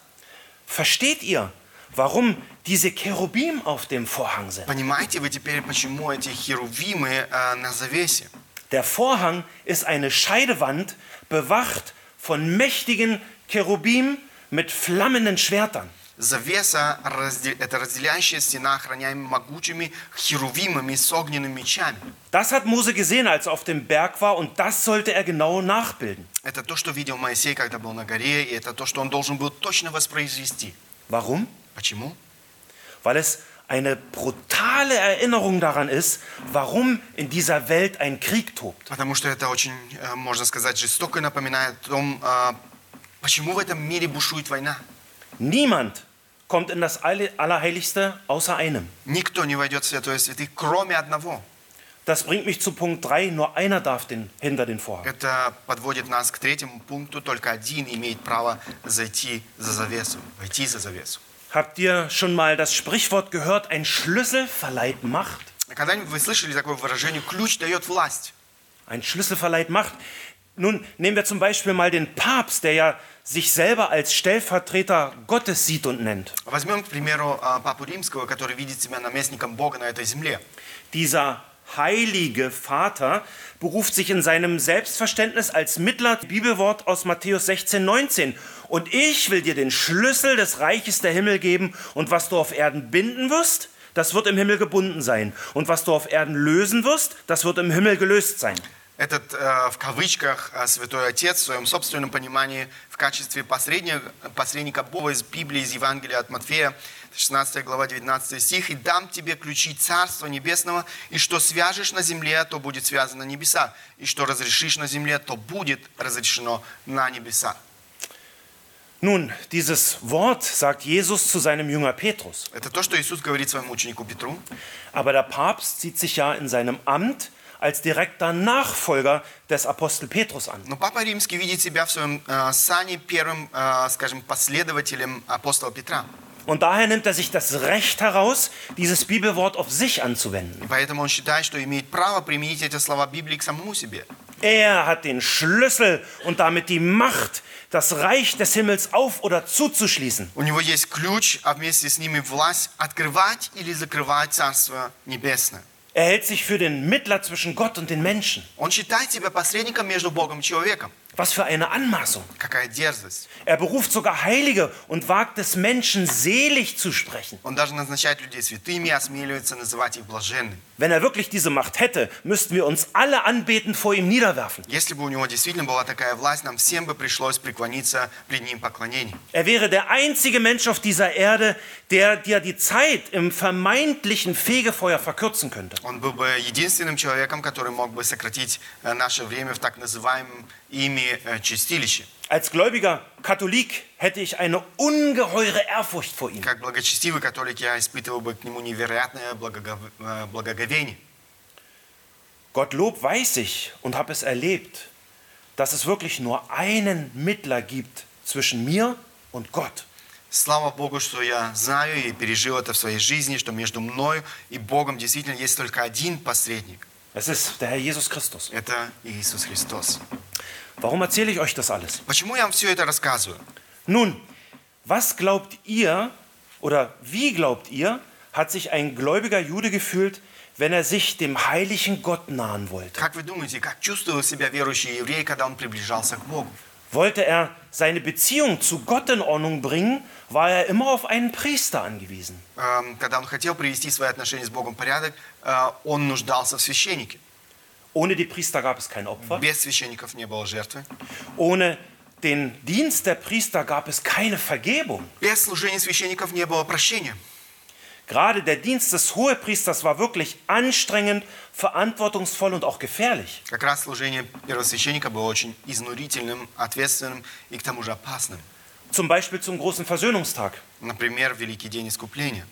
Versteht ihr, warum diese Cherubim auf dem Vorhang sind? Понимаете вы теперь, почему эти херувимы а, на завесе? Der Vorhang ist eine Scheidewand, bewacht von mächtigen Cherubim mit flammenden Schwertern. Завеса разде- это разделяющая стена, охраняемая могучими херувимами с огненными мечами. Das hat Mose gesehen, als er auf dem Berg war, und das sollte er genau nachbilden. Это то, что видел Моисей, когда был на горе, и это то, что он должен был точно воспроизвести. Warum? Почему? Weil es eine brutale Erinnerung daran ist, warum in dieser Welt ein Krieg tobt. Потому что это очень, э, можно сказать, жестоко напоминает о том, а, почему в этом мире бушует война. Niemand kommt in das Alle- Allerheiligste außer einem. Никто не войдет в святое святых, кроме одного. Das bringt mich zu Punkt 3, nur einer darf den, hinter den Vorhang. Это подводит нас к третьему пункту. Только один имеет право зайти за завесу, войти за завесу. Habt ihr schon mal das Sprichwort gehört, ein Schlüssel verleiht Macht? Когда-нибудь вы слышали такое выражение «ключ дает власть»? Ein Schlüssel verleiht Macht. Nun nehmen wir zum Beispiel mal den Papst, der ja sich selber als Stellvertreter Gottes sieht und nennt. Возьмем, к примеру, а, Папу Римского, который видит себя наместником Бога на этой земле. Dieser heilige Vater beruft sich in seinem Selbstverständnis als Mittler Bibelwort aus Matthäus 16, 19. Und ich will dir den Schlüssel des Reiches der Himmel geben und was du auf Erden binden wirst, das wird im Himmel gebunden sein. Und was du auf Erden lösen wirst, das wird im Himmel gelöst sein. Этот, э, в кавычках, э, Святой Отец в своем собственном понимании в качестве посредника, посредника Бога из Библии, из Евангелия от Матфея, 16 глава, 19 стих, «И дам тебе ключи Царства Небесного, и что свяжешь на земле, то будет связано на небесах, и что разрешишь на земле, то будет разрешено на небесах». Nun, dieses Wort sagt Jesus zu seinem Jünger Petrus. Это то, что Иисус говорит своему ученику Петру. Aber der Papst sieht sich ja in seinem Amt als direkter Nachfolger des Apostel Petrus an. Но Папа Римский видит себя в своем э, сане первым, э, скажем, последователем апостола Петра. Und daher nimmt er sich das Recht heraus, dieses Bibelwort auf sich anzuwenden. И поэтому он считает, что имеет право применить эти слова Библии к самому себе. Er hat den Schlüssel und damit die Macht, das Reich des Himmels auf oder zuzuschließen. У него есть ключ, а вместе с ними власть открывать или закрывать Царство Небесное. Er hält sich für den Mittler zwischen Gott und den Menschen. Он считает себя посредником между Богом и человеком. Was für eine Anmaßung. Какая дерзость. Er beruft sogar Heilige und wagt es Menschen selig zu sprechen. Он даже назначает людей святыми и осмеливается называть их блаженными. Wenn er wirklich diese Macht hätte, müssten wir uns alle anbeten vor ihm niederwerfen. Если бы у него действительно была такая власть, нам всем бы пришлось преклониться пред ним поклонением. Er wäre der einzige Mensch auf dieser Erde, der dir die Zeit im vermeintlichen Fegefeuer verkürzen könnte. Он был бы единственным человеком, который мог бы сократить э, наше время в так называемом ими э, чистилище. Als gläubiger Katholik hätte ich eine ungeheure Ehrfurcht vor ihm. Как благочестивый католик я испытывал бы к нему невероятное благогов- э, благоговение. Gottlob weiß ich und habe es erlebt, dass es wirklich nur einen Mittler gibt zwischen mir und Gott. Слава Богу, что я знаю и пережил это в своей жизни, что между мной и Богом действительно есть только один посредник. Es ist der Herr Jesus Christus. Это Иисус Христос. Warum erzähle ich euch das alles? Почему я вам все это рассказываю? Nun, was glaubt ihr oder wie glaubt ihr, hat sich ein gläubiger Jude gefühlt, wenn er sich dem heiligen Gott nahen wollte? Как вы думаете, как чувствовал себя верующий еврей, когда он приближался к Богу? Wollte er seine Beziehung zu Gott in Ordnung bringen, war er immer auf einen Priester angewiesen. Эм, Когда он хотел привести свои отношения с Богом в порядок, э, он нуждался в священнике. Ohne die Priester gab es kein Opfer. Без священников не было жертвы. Ohne den Dienst der Priester gab es keine Vergebung. Без служения священников не было прощения. Gerade der Dienst des Hohepriesters war wirklich anstrengend, verantwortungsvoll und auch gefährlich. Как раз служение первосвященника было очень изнурительным, ответственным и к тому же опасным. Zum Beispiel zum großen Versöhnungstag. Например, Великий день искупления.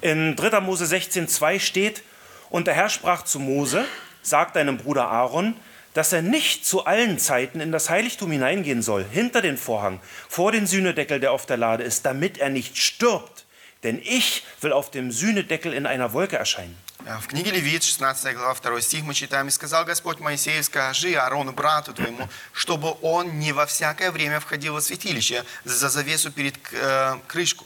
In 3. Mose 16,2 steht: Und der Herr sprach zu Mose: Sag deinem Bruder Aaron, dass er nicht zu allen Zeiten in das Heiligtum hineingehen soll, hinter den Vorhang, vor den Sühnedeckel, der auf der Lade ist, damit er nicht stirbt. Denn ich will auf dem Sühnedeckel in einer Wolke erscheinen. Э, В книге Левит, 16 глава, 2 стих мы читаем, «И сказал Господь Моисею, скажи Аарону, брату твоему, чтобы он не во всякое время входил во святилище за завесу перед э, крышку,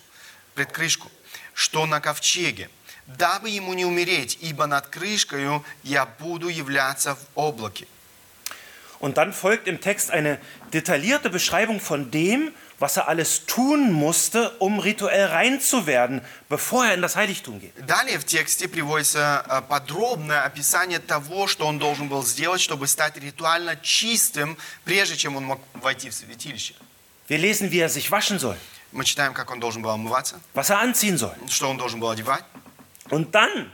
пред крышку, что на ковчеге, дабы ему не умереть, ибо над крышкою я буду являться в облаке». Und dann folgt im Text eine detaillierte Beschreibung von dem, was er alles tun musste, um rituell rein zu werden, bevor er in das Heiligtum geht. Далее в тексте приводится э, подробное описание того, что он должен был сделать, чтобы стать ритуально чистым, прежде чем он мог войти в святилище. Wir lesen, wie er sich waschen soll, Мы читаем, как он должен был омываться, was er anziehen soll. что он должен был одевать. Und dann,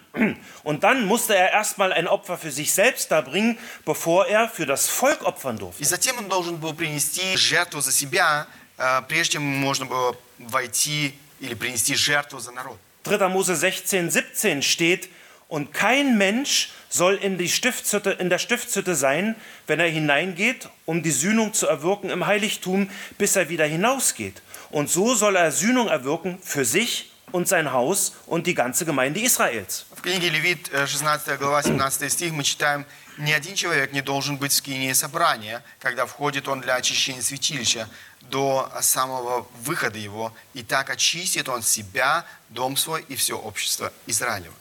und dann musste er erstmal ein Opfer für sich selbst darbringen, bevor er für das Volk opfern И durfte. затем он должен был принести жертву за себя, э, прежде чем можно было войти или принести жертву за народ. 3. Mose 16, 17 steht, und kein Mensch soll in, die Stiftshütte, in der Stiftshütte sein, wenn er hineingeht, um die Sühnung zu erwirken im Heiligtum, bis er wieder hinausgeht. Und so soll er Sühnung erwirken für sich und sein Haus und die ganze Gemeinde Israels. В книге Левит, э, 16 глава, 17 стих, мы читаем, «Ни один человек не должен быть в скинии собрания, когда входит он для очищения святилища, до самого выхода его, и так очистит он себя, дом свой и все общество Израилева».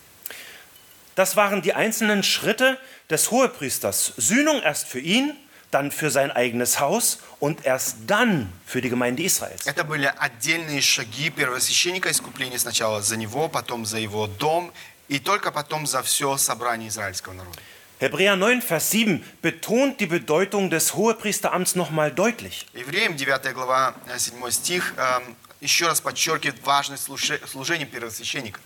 Das waren die einzelnen Schritte des Hohepriesters. Sühnung erst für ihn, dann für sein eigenes Haus und erst dann für die Gemeinde Israels. Это были отдельные шаги первосвященника искупления сначала за него, потом за его дом и только потом за все собрание израильского народа. Hebräer 9, Vers 7 betont die Bedeutung des Hohepriesteramts nochmal deutlich. Евреям 9 глава э, 7 стих эм, еще раз подчеркивает важность слуше- служения первосвященника.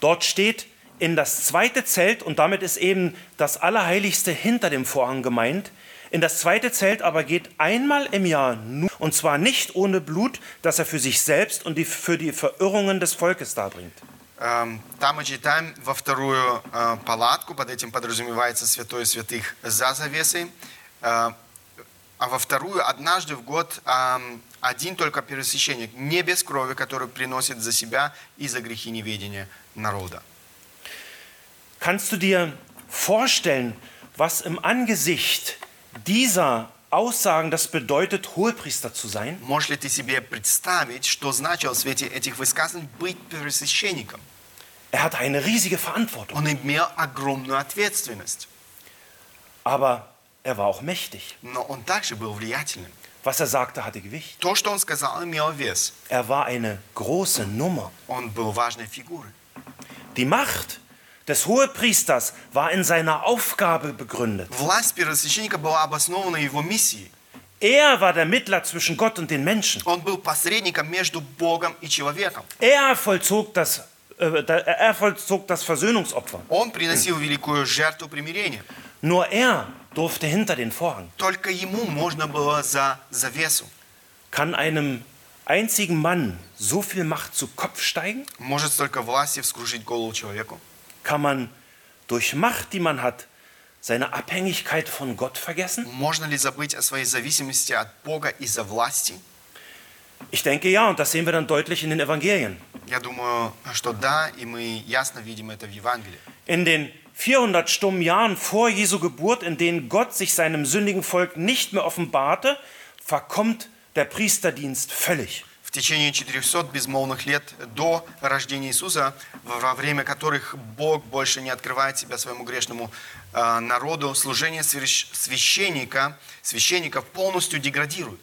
Dort steht, in das zweite Zelt, und damit ist eben das Allerheiligste hinter dem Vorhang gemeint, in das zweite Zelt aber geht einmal im Jahr nur, und zwar nicht ohne Blut, das er für sich selbst und die, für die Verirrungen des Volkes darbringt. Эм, Там мы читаем во вторую э, палатку, под этим подразумевается святой святых за завесой, Э, а во вторую однажды в год эм, один только первосвященник, не без крови, который приносит за себя и за грехи неведения народа. Kannst du dir vorstellen, was im Angesicht dieser Aussagen das bedeutet, Hohepriester zu sein? Можешь ли ты себе представить, что значило в свете этих высказаний быть первосвященником? Er hatte eine riesige Verantwortung, Он имел огромную ответственность, aber er war auch mächtig. но он также был влиятельным. Was er sagte, hatte Gewicht. То, что он сказал, имело вес. Er war eine große Nummer. Он был важной фигурой. Die Macht des Hohepriesters war in seiner Aufgabe begründet. Власть первосвященника была обоснована его миссией. Er war der Mittler zwischen Gott und den Menschen. Он был посредником между Богом и человеком. Er vollzog das, äh, da- er vollzog das Versöhnungsopfer. Он приносил великую жертву примирения. Nur er durfte hinter den Vorhang. Только ему можно было за завесу. Kann einem einzigen Mann so viel Macht zu Kopf steigen? Может столько власти вскружить голову человеку? Kann man durch Macht, die man hat, seine Abhängigkeit von Gott vergessen? Можно ли забыть о своей зависимости от Бога из-за власти? Ich denke ja, und das sehen wir dann deutlich in den Evangelien. Я думаю, что да, и мы ясно видим это в Евангелии. In den 400 stummen Jahren vor Jesu Geburt, in denen Gott sich seinem sündigen Volk nicht mehr offenbarte, verkommt der Priesterdienst völlig. Течение 400 безмолвных лет до рождения Иисуса, во время которых Бог больше не открывает себя своему грешному э, народу, служение свящ- священника, священников полностью деградирует.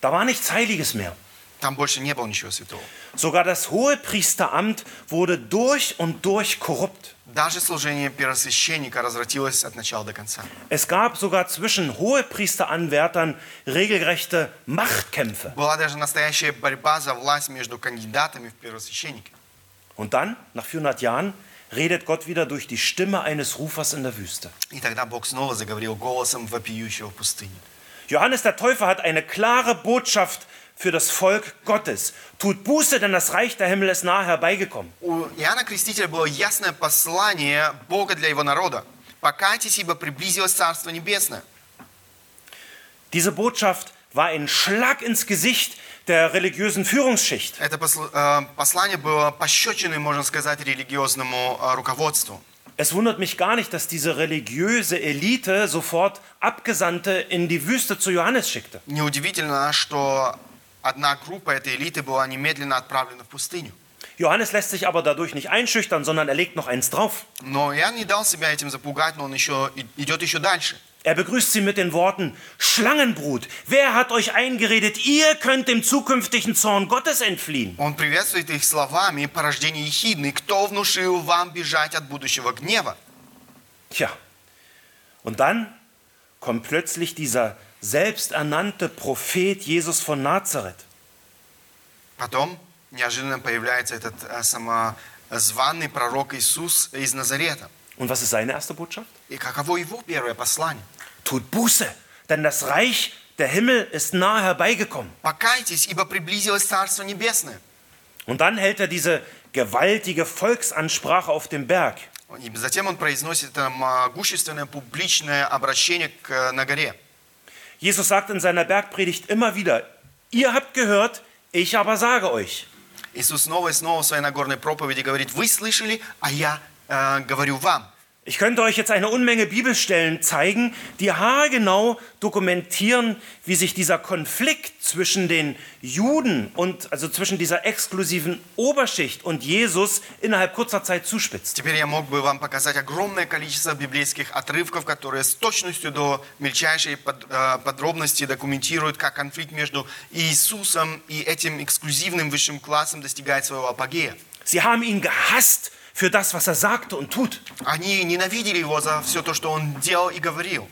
Da war nichts Heiliges mehr. Там больше не было ничего святого. Sogar das Hohepriesteramt wurde durch und durch korrupt. Даже служение первосвященника развратилось от начала до конца. Es gab sogar zwischen Hohepriesteranwärtern regelrechte Machtkämpfe. Была даже настоящая борьба за власть между кандидатами в первосвященники. Und dann, nach 400 Jahren, redet Gott wieder durch die Stimme eines Rufers in der Wüste. И тогда Бог снова заговорил голосом вопиющего в пустыне. Johannes der Täufer hat eine klare Botschaft für das Volk Gottes. Tut Buße, denn das Reich der Himmel ist nahe herbeigekommen. У Иоанна Крестителя было ясное послание Бога для его народа. «Покайтесь, ибо приблизилось Царство Небесное». Diese Botschaft war ein Schlag ins Gesicht der religiösen Führungsschicht. Это посл- э, послание было пощечиной, можно сказать, религиозному э, руководству. Es wundert mich gar nicht, dass diese religiöse Elite sofort Abgesandte in die Wüste zu Johannes schickte. Неудивительно, что одна группа этой элиты была немедленно отправлена в пустыню. Johannes lässt sich aber dadurch nicht einschüchtern, sondern er legt noch eins drauf. Но Иоанн не дал себя этим запугать, но он еще и- идет еще дальше. Er begrüßt sie mit den Worten, Schlangenbrut, wer hat euch eingeredet, ihr könnt dem zukünftigen Zorn Gottes entfliehen? Он приветствует их словами «Порождение ехидный, кто внушил вам бежать от будущего гнева?» Tja, und dann kommt plötzlich dieser selbsternannte Prophet Jesus von Nazareth. Потом неожиданно появляется этот э, самозваный пророк Иисус из Назарета. Und was ist seine erste Botschaft? И каково его первое послание? Tut Buße, denn das Reich der Himmel ist nahe herbeigekommen. «Покайтесь, ибо приблизилось Царство Небесное». Und dann hält er diese gewaltige Volksansprache auf dem Berg. И затем он произносит это могущественное публичное обращение к, э, на горе. Jesus sagt in seiner Bergpredigt immer wieder, ihr habt gehört, ich aber sage euch. Иисус снова и снова в своей Нагорной проповеди говорит, вы слышали, а я э, говорю вам. Ich könnte euch jetzt eine Unmenge Bibelstellen zeigen, die haargenau dokumentieren, wie sich dieser Konflikt zwischen den Juden und also zwischen dieser exklusiven Oberschicht und Jesus innerhalb kurzer Zeit zuspitzt. Теперь я мог бы вам показать огромное количество библейских отрывков, которые с точностью до мельчайшей под- э, подробности документируют, как конфликт между Иисусом и этим эксклюзивным высшим классом достигает своего апогея. Sie haben ihn gehasst für das, was er sagte und tut. Они ненавидели его за все то, что он делал и говорил.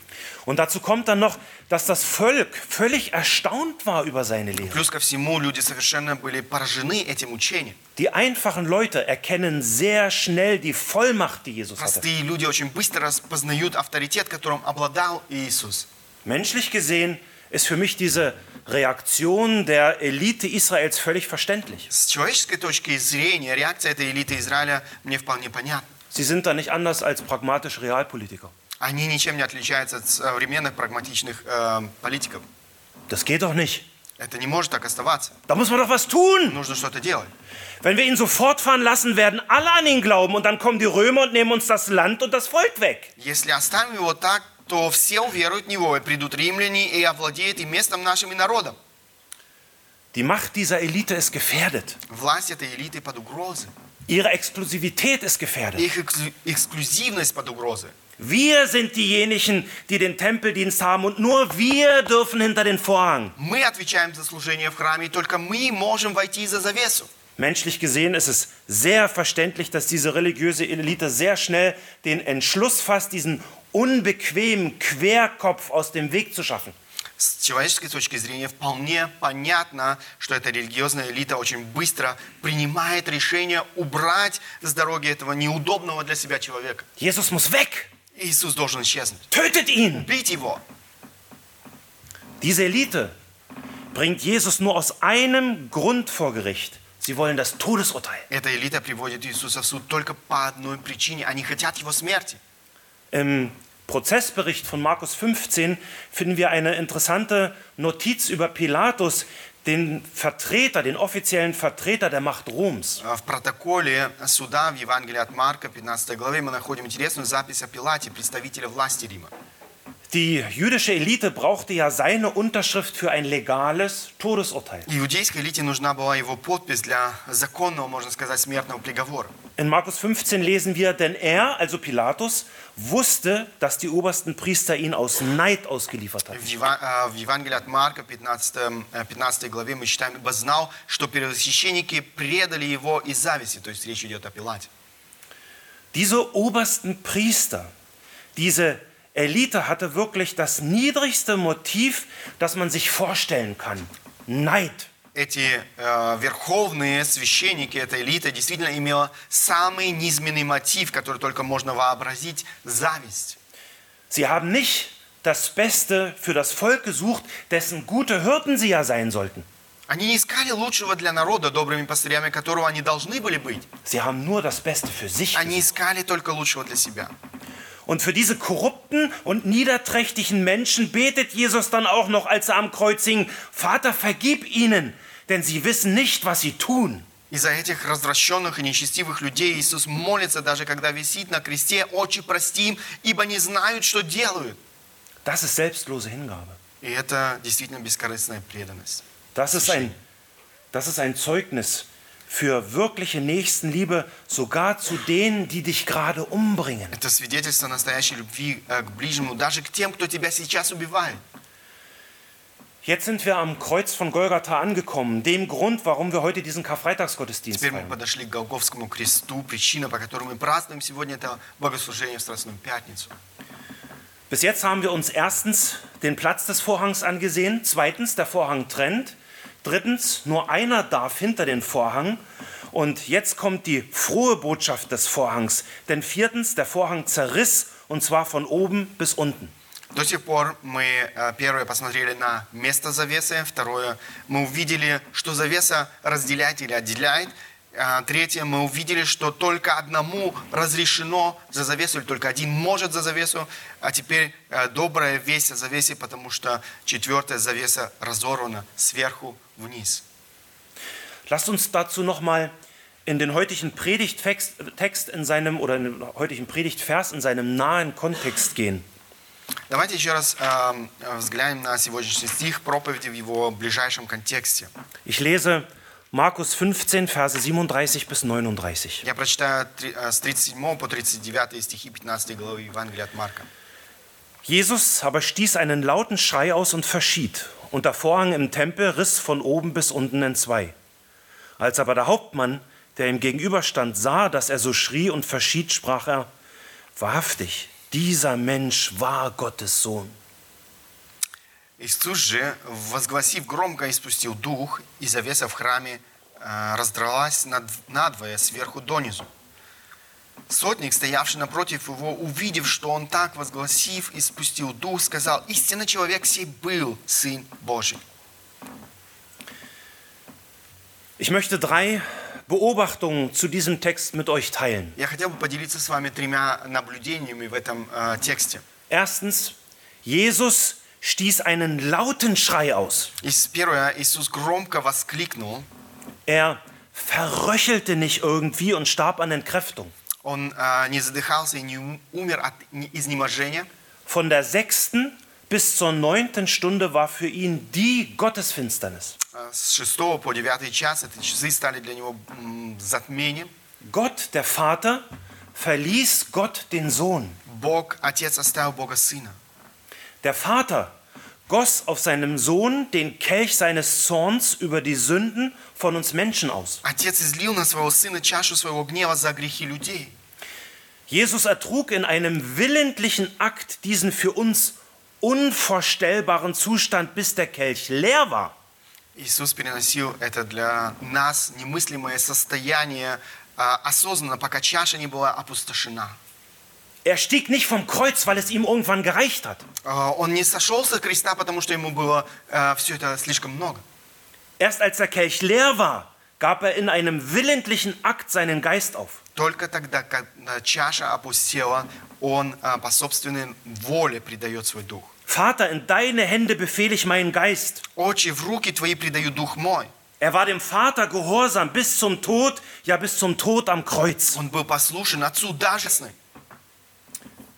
Und dazu kommt dann noch, dass das Volk völlig erstaunt war über seine Lehre. Плюс ко всему, люди совершенно были поражены этим учением. Die einfachen Leute erkennen sehr schnell die Vollmacht, die Jesus hatte. Простые люди очень быстро распознают авторитет, которым обладал Иисус. Menschlich gesehen ist für mich diese Reaktion der Elite Israels völlig verständlich. С человеческой точки зрения, реакция этой элиты Израиля мне вполне понятна. Sie sind da nicht anders als pragmatische Realpolitiker. Они ничем не отличаются от современных прагматичных э, политиков. Das geht doch nicht. Это не может так оставаться. Da muss man doch was tun. Нужно что-то делать. Wenn wir ihn so fortfahren lassen, werden alle an ihn glauben und dann kommen die Römer und nehmen uns das Land und das Volk weg. Если оставим его так, то все уверуют в него, и придут римляне, и овладеют и местом нашим, и народом. Die Macht dieser Elite ist gefährdet. Власть этой элиты под угрозой. Ihre Exklusivität ist gefährdet. Их эксклю- эксклюзивность под угрозой. Wir sind diejenigen, die den Tempeldienst haben und nur wir dürfen hinter den Vorhang. Мы отвечаем за служение в храме, и только мы можем войти за завесу. Menschlich gesehen ist es sehr verständlich, dass diese religiöse Elite sehr schnell den Entschluss fasst, diesen unbequemen Querkopf aus dem Weg zu schaffen. С человеческой точки зрения вполне понятно, что эта религиозная элита очень быстро принимает решение убрать с дороги этого неудобного для себя человека. Jesus muss weg. Иисус должен исчезнуть. Tötet ihn. Убить его. Diese Elite bringt Jesus nur aus einem Grund vor Gericht. Sie wollen das Todesurteil. Эта элита приводит Иисуса в суд только по одной причине. Они хотят его смерти. Im Prozessbericht von Markus 15 finden wir eine interessante Notiz über Pilatus, den Vertreter, den offiziellen Vertreter der Macht Roms. В протоколе суда в Евангелии от Марка, 15 главе, мы находим интересную запись о Пилате, представителя власти Рима. Die jüdische Elite brauchte ja seine Unterschrift für ein legales Todesurteil. Иудейской элите нужна была его подпись для законного, можно сказать, смертного приговора. In Markus 15 lesen wir, denn er, also Pilatus, wusste, dass die obersten Priester ihn aus Neid ausgeliefert hatten. В, Ева- э, в Евангелии от Марка, 15, э, 15 главе, мы читаем, «Ибо знал, что первосвященники предали его из зависти». То есть речь идет о Пилате. Diese obersten Priester, diese Elite hatte wirklich das niedrigste Motiv, das man sich vorstellen kann. Neid. Эти э, верховные священники, эта элита действительно имела самый низменный мотив, который только можно вообразить – зависть. Sie haben nicht das Beste für das Volk gesucht, dessen gute Hirten sie ja sein sollten. Они не искали лучшего для народа, добрыми пастырями которого они должны были быть. Sie haben nur das Beste für sich Они gesucht. искали только лучшего для себя. Und für diese korrupten und niederträchtigen Menschen betet Jesus dann auch noch, als er am Kreuz hing, Vater, vergib ihnen, denn sie wissen nicht, was sie tun. Из-за этих развращенных и нечестивых людей Иисус молится, даже когда висит на кресте, «Отче, прости им, ибо не знают, что делают». Das ist selbstlose Hingabe. И это действительно бескорыстная преданность. Das ist ein, das ist ein Zeugnis für wirkliche Nächstenliebe, sogar zu denen, die dich gerade umbringen. Это свидетельство настоящей любви э, к ближнему, даже к тем, кто тебя сейчас убивает. Jetzt sind wir am Kreuz von Golgatha angekommen, dem Grund, warum wir heute diesen Karfreitagsgottesdienst Теперь мы feiern. подошли к Голговскому кресту, причина, по которой мы празднуем сегодня это богослужение в Страстную Пятницу. Bis jetzt haben wir uns erstens den Platz des Vorhangs angesehen, zweitens der Vorhang trennt, drittens nur einer darf hinter den Vorhang. Und jetzt kommt die frohe Botschaft des Vorhangs, denn viertens der Vorhang zerriss und zwar von oben bis unten. До сих пор мы, э, первое, посмотрели на место завесы, второе, мы увидели, что завеса разделяет или отделяет, А третье, мы увидели, что только одному разрешено за завесу, или только один может за завесу, а теперь э, добрая весть о завесе, потому что четвертая завеса разорвана сверху вниз. Lasst uns dazu noch mal in den heutigen Predigttext Text in seinem oder in den heutigen Predigtvers in seinem nahen Kontext gehen. Давайте еще раз эм, э, взглянем на сегодняшний стих проповеди в его ближайшем контексте. Ich lese Markus 15, Verse 37 bis 39. Я прочитаю три- э, с 37 по 39 стихи 15 главы Евангелия от Марка. Jesus aber stieß einen lauten Schrei aus und verschied, und der Vorhang im Tempel riss von oben bis unten in zwei. Als aber der Hauptmann, der ihm gegenüberstand, sah, dass er so schrie und verschied, sprach er, wahrhaftig, dieser Mensch war Gottes Sohn. Иисус же, возгласив громко, испустил дух, и завеса в храме э, раздралась над- надвое сверху донизу. Сотник, стоявший напротив его, увидев, что он так возгласив и спустил дух, сказал, истинно человек сей был Сын Божий. Ich möchte drei Beobachtungen zu diesem Text mit euch teilen. Я хотел бы поделиться с вами тремя наблюдениями в этом э, тексте. Erstens, Jesus stieß einen lauten Schrei aus. И с- первое, Иисус громко воскликнул. Er verröchelte nicht irgendwie und starb an Entkräftung. Он э, не задыхался и не ум- умер от не- изнеможения. Von der sechsten bis zur neunten Stunde war für ihn die Gottesfinsternis. Э, С 6 по 9 час эти часы стали для него м, затмением. Gott, der Vater, verließ Gott den Sohn. Бог, Отец оставил Бога Сына. Der Vater goss auf seinem Sohn den Kelch seines Zorns über die Sünden von uns Menschen aus. Отец излил на своего Сына чашу своего гнева за грехи людей. Jesus ertrug in einem willentlichen Akt diesen für uns unvorstellbaren Zustand, bis der Kelch leer war. Иисус переносил это для нас немыслимое состояние а, осознанно, пока чаша не была опустошена. Er stieg nicht vom Kreuz, weil es ihm irgendwann gereicht hat. А, Он не сошел со креста, потому что ему было все это слишком много. Erst als der Kelch leer war, gab er in einem willentlichen Akt seinen Geist auf. Только тогда, когда чаша опустела, он а, по собственной воле предает свой дух. Vater, in deine Hände befehle ich meinen Geist. Отче, в руки твои предаю дух мой. Er war dem Vater gehorsam bis zum Tod, ja bis zum Tod am Kreuz. Он был послушен отцу даже сны.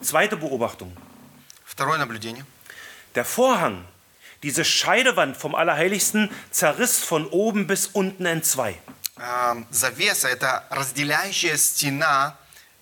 Zweite Beobachtung. Второе наблюдение. Der Vorhang, diese Scheidewand vom Allerheiligsten, zerriss von oben bis unten in zwei. А, Завеса, эта разделяющая стена,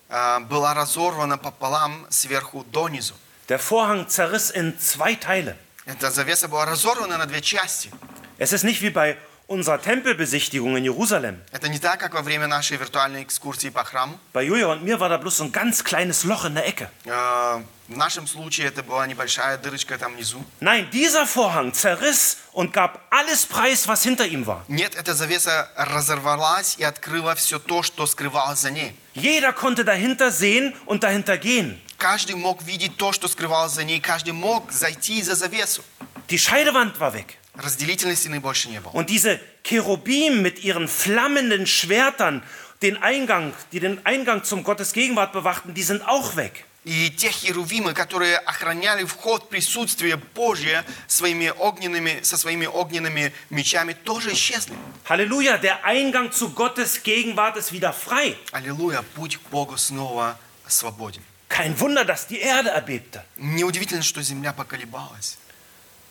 а, была разорвана пополам сверху донизу. Der Vorhang zerriss in zwei Teile. Эта завеса была разорвана на две части. Es ist nicht wie bei unserer Tempelbesichtigung in Jerusalem. Это не так, как во время нашей виртуальной экскурсии по храму. Bei Julia und mir war da bloß so ein ganz kleines Loch in der Ecke. А, В нашем случае это была небольшая дырочка там внизу. Nein, dieser Vorhang zerriss und gab alles preis, was hinter ihm war. Нет, эта завеса разорвалась и открыла все то, что скрывалось за ней. Jeder konnte dahinter sehen und dahinter gehen. Каждый мог видеть то, что скрывалось за ней. Каждый мог зайти за завесу. Die Scheidewand war weg. Разделительной стены больше не было. Und diese Cherubim mit ihren flammenden Schwertern, den Eingang, die den Eingang zum Gottes Gegenwart bewachten, die sind auch weg. И те херувимы, которые охраняли вход присутствия Божия своими огненными, со своими огненными мечами, тоже исчезли. Halleluja, der Eingang zu Gottes Gegenwart ist wieder frei. Аллилуйя, путь к Богу снова свободен. Kein Wunder, dass die Erde erbebte. Неудивительно, что земля поколебалась.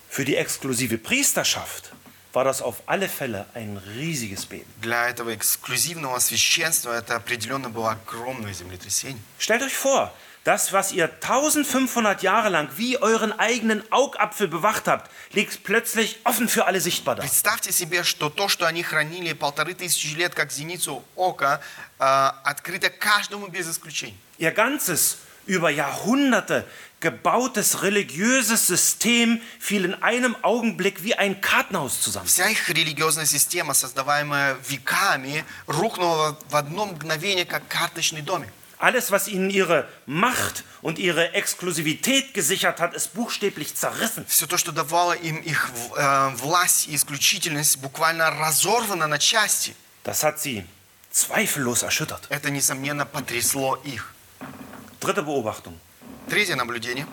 Für die exklusive Priesterschaft war das auf alle Fälle ein riesiges Beben. Для этого эксклюзивного священства это определенно было огромное землетрясение. Stellt euch vor, das, was ihr 1500 Jahre lang wie euren eigenen Augapfel bewacht habt, liegt plötzlich offen für alle sichtbar da. Представьте себе, что то, что они хранили полторы тысячи лет, как зеницу ока, э, открыто каждому без исключения. Ihr ganzes, über Jahrhunderte gebautes religiöses System fiel in einem Augenblick wie ein Kartenhaus zusammen. Вся их религиозная система, создаваемая веками, рухнула в одно мгновение, как карточный домик. Alles, was ihnen ihre Macht und ihre Exklusivität gesichert hat, ist buchstäblich zerrissen. Все то, что давало им их э, власть и исключительность, буквально разорвано на части. Das hat sie zweifellos erschüttert. Это, несомненно, потрясло их. Dritte Beobachtung. Третье наблюдение.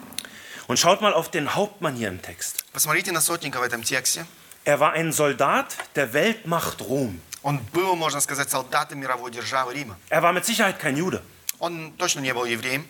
Und schaut mal auf den Hauptmann hier im Text. Посмотрите на сотника в этом тексте. Er war ein Soldat der Weltmacht Rom. Он был, можно сказать, солдатом мировой державы Рима. Er war mit Sicherheit kein Jude, Он точно не был евреем,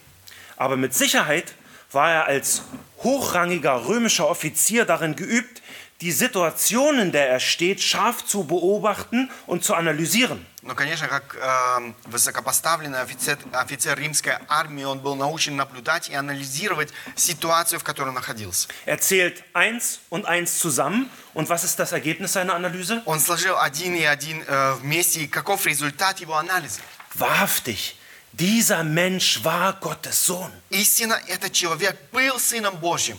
aber mit Sicherheit war er als hochrangiger römischer Offizier darin geübt, die Situation, in der er steht, scharf zu beobachten und zu analysieren. но, конечно, как э, высокопоставленный офицер, офицер римской армии, он был научен наблюдать и анализировать ситуацию, в которой он находился. Er zählt eins und eins zusammen. Und was ist das Ergebnis seiner Analyse? Он сложил один и один э, вместе, и каков результат его анализа? Wahrhaftig, dieser Mensch war Gottes Sohn. Истинно, этот человек был Сыном Божьим.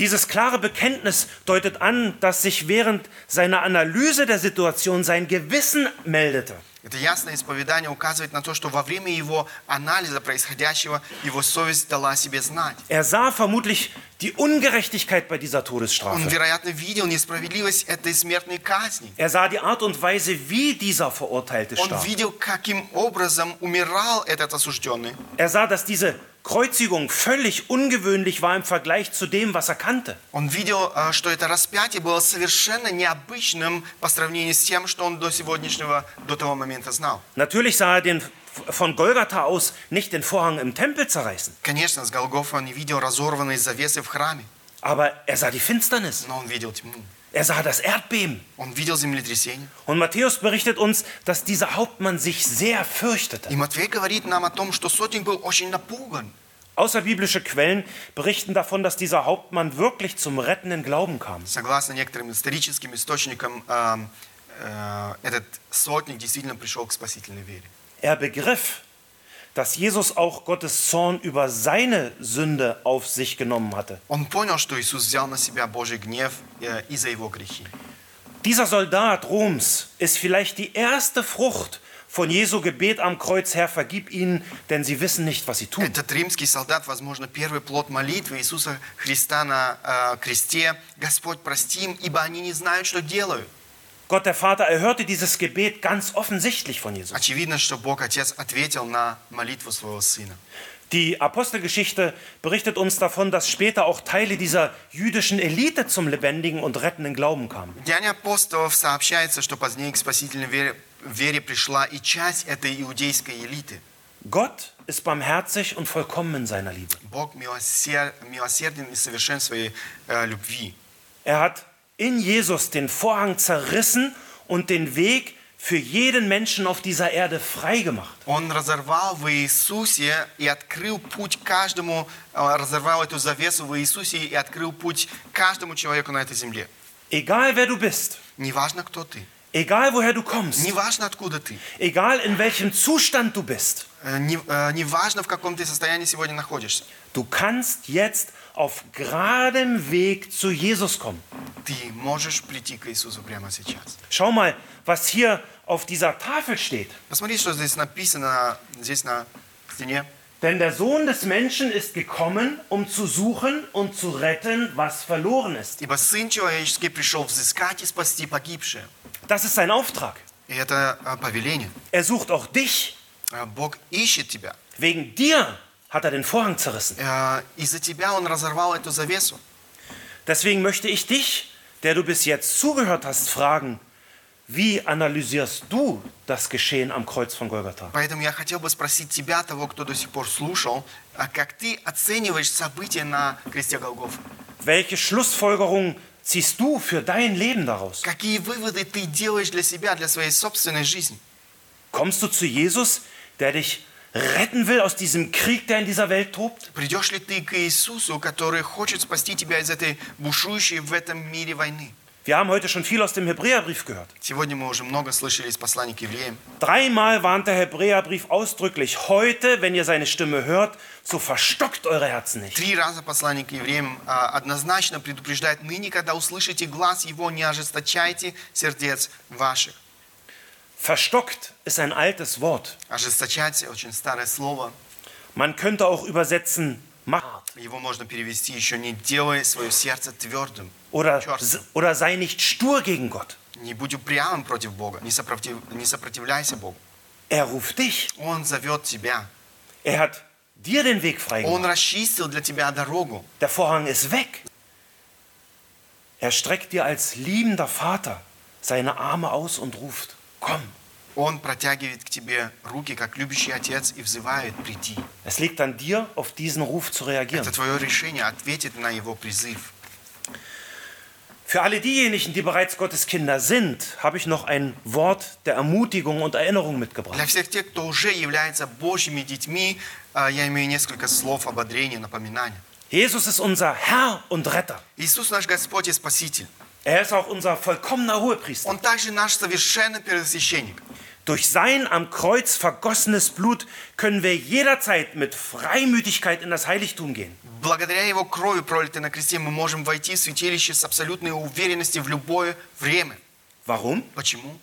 Dieses klare Bekenntnis deutet an, dass sich während seiner Analyse der Situation sein Gewissen meldete. Это ясное исповедание указывает на то, что во время его анализа происходящего его совесть дала о себе знать. Er sah vermutlich die Ungerechtigkeit bei dieser Он, Todesstrafe. вероятно, видел несправедливость этой смертной казни. Er sah die Art und Weise, wie dieser Verurteilte Он starb. видел, каким образом умирал этот осужденный. Er sah, dass diese Kreuzigung völlig ungewöhnlich war im Vergleich zu dem, was er kannte. Он видел, э, что это распятие было совершенно необычным по сравнению с тем, что он до сегодняшнего, до того момента знал. Natürlich sah er den, von Golgatha aus nicht den Vorhang im Tempel zerreißen, Конечно, с Голгофа он не видел разорванные завесы в храме, aber er sah die Finsternis. но он видел тьму. Er sah das Erdbeben. Он видел землетрясение. Und Matthäus berichtet uns, dass dieser Hauptmann sich sehr fürchtete. И Матвей говорит нам о том, что сотник был очень напуган. Außerbiblische Quellen berichten davon, dass dieser Hauptmann wirklich zum rettenden Glauben kam. Согласно некоторым историческим источникам, эм, э, этот сотник действительно пришел к спасительной вере. Er begriff, dass Jesus auch Gottes Zorn über seine Sünde auf sich genommen hatte. Он понял, что Иисус взял на себя Божий гнев э, и за его грехи. Dieser Soldat Roms ist vielleicht die erste Frucht von Jesu Gebet am Kreuz, Herr, vergib ihnen, denn sie wissen nicht, was sie tun. Этот римский солдат, возможно, первый плод молитвы Иисуса Христа на э, кресте. Господь, прости им, ибо они не знают, что делают. Gott der Vater erhörte dieses Gebet ganz offensichtlich von Jesus. Очевидно, что Бог Отец ответил на молитву своего Сына. Die Apostelgeschichte berichtet uns davon, dass später auch Teile dieser jüdischen Elite zum lebendigen und rettenden Glauben kamen. В Деянии апостолов сообщается, что позднее к спасительной вере, вере пришла и часть этой иудейской элиты. Gott ist barmherzig und vollkommen in seiner Liebe. Бог милосер- милосерден и совершен в своей э, любви. Er hat in Jesus den Vorhang zerrissen und den Weg für jeden Menschen auf dieser Erde frei gemacht. Он разорвал в Иисусе и открыл путь каждому, э, разорвал эту завесу в Иисусе и открыл путь каждому человеку на этой земле. Egal wer du bist, Неважно, кто ты, egal woher du kommst, неважно, откуда ты, egal in welchem Zustand du bist, э, не- э, неважно, в каком ты состоянии сегодня находишься, du kannst jetzt auf geradem Weg zu Jesus kommen. ты можешь прийти к Иисусу прямо сейчас. Schau mal, was hier auf dieser Tafel steht. Посмотри, что здесь написано, здесь на стене. Denn der Sohn des Menschen ist gekommen, um zu suchen und zu retten, was verloren ist. Ибо Сын Человеческий пришел взыскать и спасти погибшее. Das ist sein Auftrag. И это э, повеление. Er sucht auch dich. Э, Бог ищет тебя. Wegen dir hat er den Vorhang zerrissen. Э, Из-за тебя Он разорвал эту завесу. Deswegen möchte ich dich, der du bis jetzt zugehört hast, fragen, wie analysierst du das Geschehen am Kreuz von Golgatha? Поэтому я хотел бы спросить тебя, того, кто до сих пор слушал, а как ты оцениваешь события на кресте Голгофа? Welche Schlussfolgerungen ziehst du für dein Leben daraus? Какие выводы ты делаешь для себя, для своей собственной жизни? Kommst du zu Jesus, der dich retten will aus diesem Krieg, der in dieser Welt tobt? Придешь ли ты к Иисусу, который хочет спасти тебя из этой бушующей в этом мире войны? Wir haben heute schon viel aus dem Hebräerbrief gehört. Сегодня мы уже много слышали из послания к евреям. Dreimal warnt der Hebräerbrief ausdrücklich, heute, wenn ihr seine Stimme hört, so verstockt eure Herzen nicht. Три раза послание к евреям а, однозначно предупреждает, ныне, когда услышите глаз его, не ожесточайте сердец ваших. Verstockt ist ein altes Wort. Ожесточать – очень старое слово. Man könnte auch übersetzen, macht Его можно перевести еще не делай свое сердце твердым. oder, Чёрствым. oder sei nicht stur gegen Gott. Не будь упрямым против Бога, не, сопротив- не сопротивляйся Богу. Er ruft dich. Он зовет тебя. Er hat dir den Weg freigemacht. Он расчистил для тебя дорогу. Der Vorhang ist weg. Er streckt dir als liebender Vater seine Arme aus und ruft. Komm. Он протягивает к тебе руки, как любящий отец, и взывает «приди». Es liegt an dir, auf diesen Ruf zu reagieren. Это твое решение ответить на его призыв. Für alle diejenigen, die bereits Gottes Kinder sind, habe ich noch ein Wort der Ermutigung und Erinnerung mitgebracht. Для всех тех, кто уже является Божьими детьми, а, я имею несколько слов ободрения, напоминания. Jesus ist unser Herr und Retter. Иисус наш Господь и Спаситель. Er ist auch unser vollkommener Hohepriester. Он также наш совершенный первосвященник. Durch sein am Kreuz vergossenes Blut können wir jederzeit mit Freimütigkeit in das Heiligtum gehen. Благодаря Его крови, пролитой на кресте, мы можем войти в святилище с абсолютной уверенностью в любое время. Warum? Почему?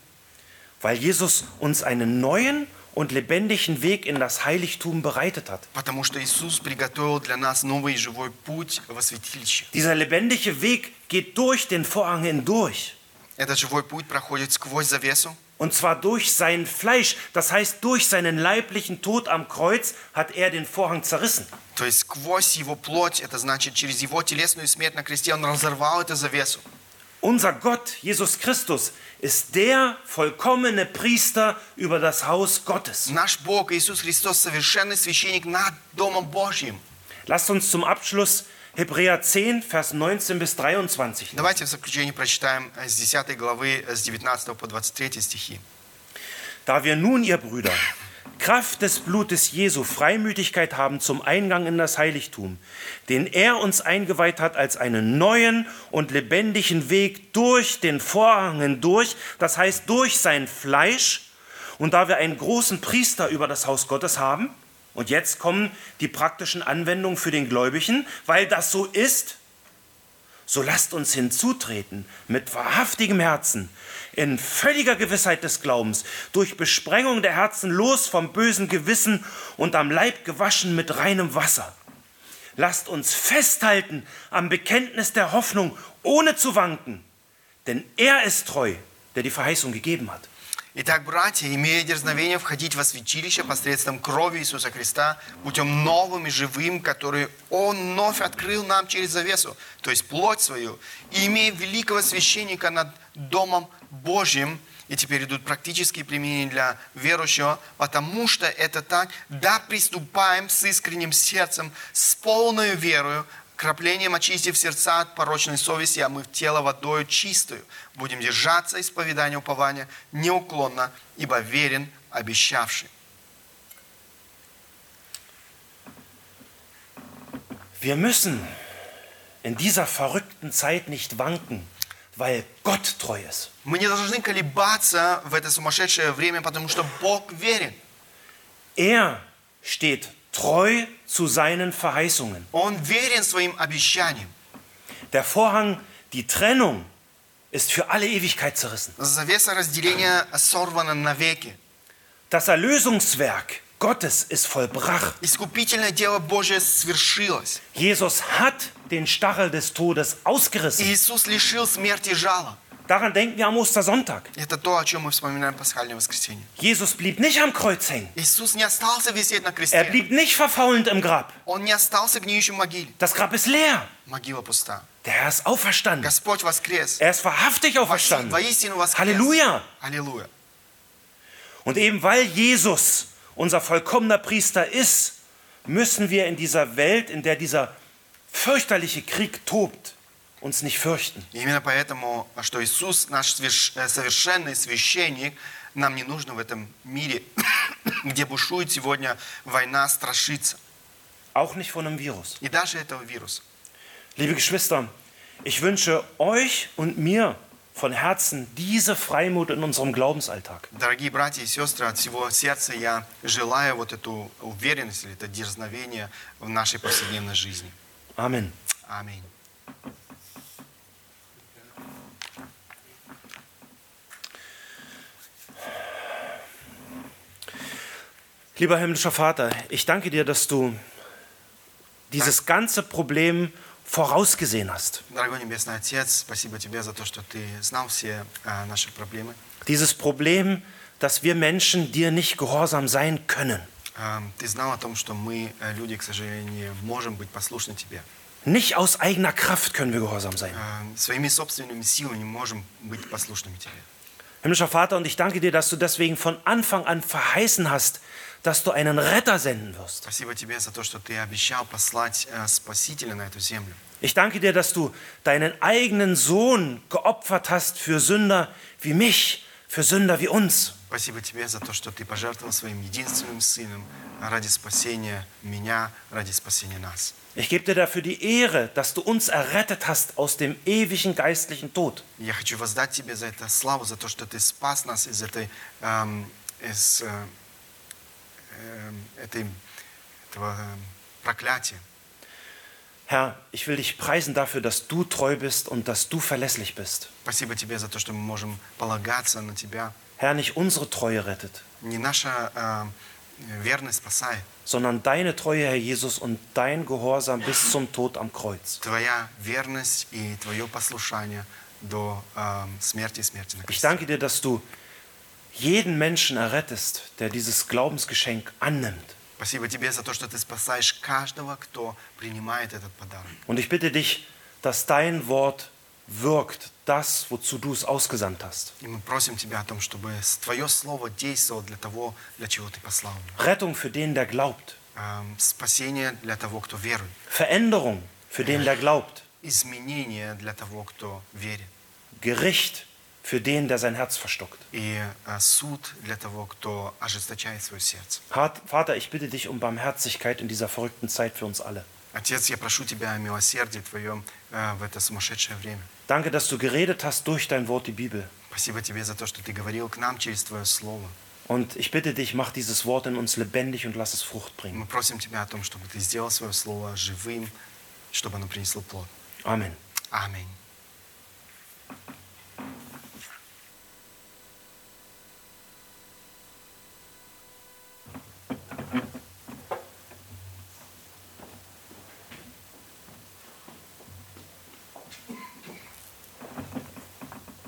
Weil Jesus uns einen neuen und lebendigen Weg in das Heiligtum bereitet hat. Потому что Иисус приготовил для нас новый живой путь во святилище. Dieser lebendige Weg geht durch den Vorhang hindurch. Этот живой путь проходит сквозь завесу, Und zwar durch sein Fleisch, das heißt durch seinen leiblichen Tod am Kreuz hat er den Vorhang zerrissen. то есть сквозь Его плоть, это значит через Его телесную смерть на кресте, Он разорвал эту завесу. Unser Gott, Jesus Christus, ist der vollkommene Priester über das Haus Gottes. Наш Бог Иисус Христос совершенный священник над Домом Божьим. Lasst uns zum Abschluss Hebräer 10, Vers 19 bis 23. Давайте в заключение прочитаем э, с 10 главы, э, с 19 по 23 стихи. Da wir nun, ihr Brüder, Kraft des Blutes Jesu Freimütigkeit haben zum Eingang in das Heiligtum, den er uns eingeweiht hat als einen neuen und lebendigen Weg durch den Vorhang hindurch, das heißt durch sein Fleisch, und da wir einen großen Priester über das Haus Gottes haben, und jetzt kommen die praktischen Anwendungen für den Gläubigen, weil das so ist, so lasst uns hinzutreten mit wahrhaftigem Herzen, in völliger Gewissheit des Glaubens, durch Besprengung der Herzen los vom bösen Gewissen und am Leib gewaschen mit reinem Wasser. Lasst uns festhalten am Bekenntnis der Hoffnung, ohne zu wanken, denn er ist treu, der die Verheißung gegeben hat. Итак, братья, имея дерзновение входить во святилище посредством крови Иисуса Христа, путем новым и живым, который Он вновь открыл нам через завесу, то есть плоть свою, и имея великого священника над Домом Божьим, и теперь идут практические применения для верующего, потому что это так, да приступаем с искренним сердцем, с полной верою, краплением очистив сердца от порочной совести, а мы в тело водою чистую. Будем держаться исповедания упования неуклонно, ибо верен обещавший. Wir müssen in dieser verrückten Zeit nicht wanken, weil Gott treu ist. Мы не должны колебаться в это сумасшедшее время, потому что Бог верен. Er steht treu zu seinen Verheißungen. Он верен своим обещаниям. Der Vorhang, die Trennung, ist für alle Ewigkeit zerrissen. Завеса разделения сорвана навеки. Das Erlösungswerk Gottes ist vollbracht. Искупительное дело Божье свершилось. Jesus hat den Stachel des Todes ausgerissen. Иисус лишил смерти жала. Daran denken wir am Ostersonntag. Это то, о чем мы вспоминаем в пасхальное воскресенье. Jesus blieb nicht am Kreuz hängen. Иисус не остался висеть на Er кресте. blieb nicht verfaulend im Grab. Он не остался в гниющей могиле. Das Grab ist leer. Могила пуста. Der Herr ist auferstanden. Господь воскрес. Er ist wahrhaftig auferstanden. Воистину воскрес. Halleluja. Аллилуйя. Und eben weil Jesus unser vollkommener Priester ist, müssen wir in dieser Welt, in der dieser fürchterliche Krieg tobt, uns nicht fürchten. Именно поэтому, что Иисус наш э, совершенный священник, нам не нужно в этом мире, (coughs) где бушует сегодня война, страшиться. Auch nicht von einem Virus. И даже этого вируса. Liebe Geschwister, ich wünsche euch und mir von Herzen diese Freimut in unserem Glaubensalltag. Дорогие братья и сестры, от всего сердца я желаю вот эту уверенность или это дерзновение в нашей повседневной жизни. Amen. Аминь. Lieber himmlischer Vater, ich danke dir, dass du dieses ganze Problem vorausgesehen hast. Дорогой Небесный Отец, спасибо Тебе за то, что Ты знал все э, наши проблемы. Dieses Problem, dass wir Menschen dir nicht gehorsam sein können. Эм, Ты знал о том, что мы, э, люди, к сожалению, не можем быть послушны Тебе. Nicht aus eigener Kraft können wir gehorsam sein. Эм, Своими собственными силами не можем быть послушными Тебе. Himmlischer Vater, und ich danke dir, dass du deswegen von Anfang an verheißen hast, dass du einen Retter senden wirst. Спасибо тебе за то, что ты обещал послать э, Спасителя на эту землю. Ich danke dir, dass du deinen eigenen Sohn geopfert hast für Sünder wie mich, für Sünder wie uns. Спасибо тебе за то, что ты пожертвовал своим единственным сыном ради спасения меня, ради спасения нас. Ich gebe dir dafür die Ehre, dass du uns errettet hast aus dem ewigen geistlichen Tod. Я хочу воздать тебе за это славу, за то, что ты спас нас из этой, эм, из, э, эм, этой, этого эм, проклятия. Herr, ich will dich preisen dafür, dass du treu bist und dass du verlässlich bist. Спасибо тебе за то, что мы можем полагаться на тебя. Herr, nicht unsere Treue rettet, Не наша эм, верность спасает, sondern deine Treue, Herr Jesus, und dein Gehorsam bis zum Tod am Kreuz. твоя верность и твое послушание до эм, смерти и смерти на Ich кресте. danke dir, dass du jeden Menschen errettest, der dieses Glaubensgeschenk annimmt. Спасибо тебе за то, что ты спасаешь каждого, кто принимает этот подарок. Und ich bitte dich, dass dein Wort wirkt, das, wozu du es ausgesandt hast. И мы просим тебя о том, чтобы твое слово действовало для того, для чего ты послал. меня. Rettung für den, der glaubt. Эм, Спасение для того, кто верует. Veränderung für den, der glaubt. Изменение для того, кто верит. Gericht für den, der sein Herz verstockt. И э, суд для того, кто ожесточает свое сердце. Hat- Vater, ich bitte dich um Barmherzigkeit in dieser verrückten Zeit für uns alle. Отец, я прошу тебя о милосердии твоем э, в это сумасшедшее время. Danke, dass du geredet hast durch dein Wort, die Bibel. Спасибо тебе за то, что ты говорил к нам через твое слово. Und ich bitte dich, mach dieses Wort in uns lebendig und lass es Frucht И bringen. Мы просим тебя о том, чтобы ты сделал свое слово живым, чтобы оно принесло плод. Amen. Аминь.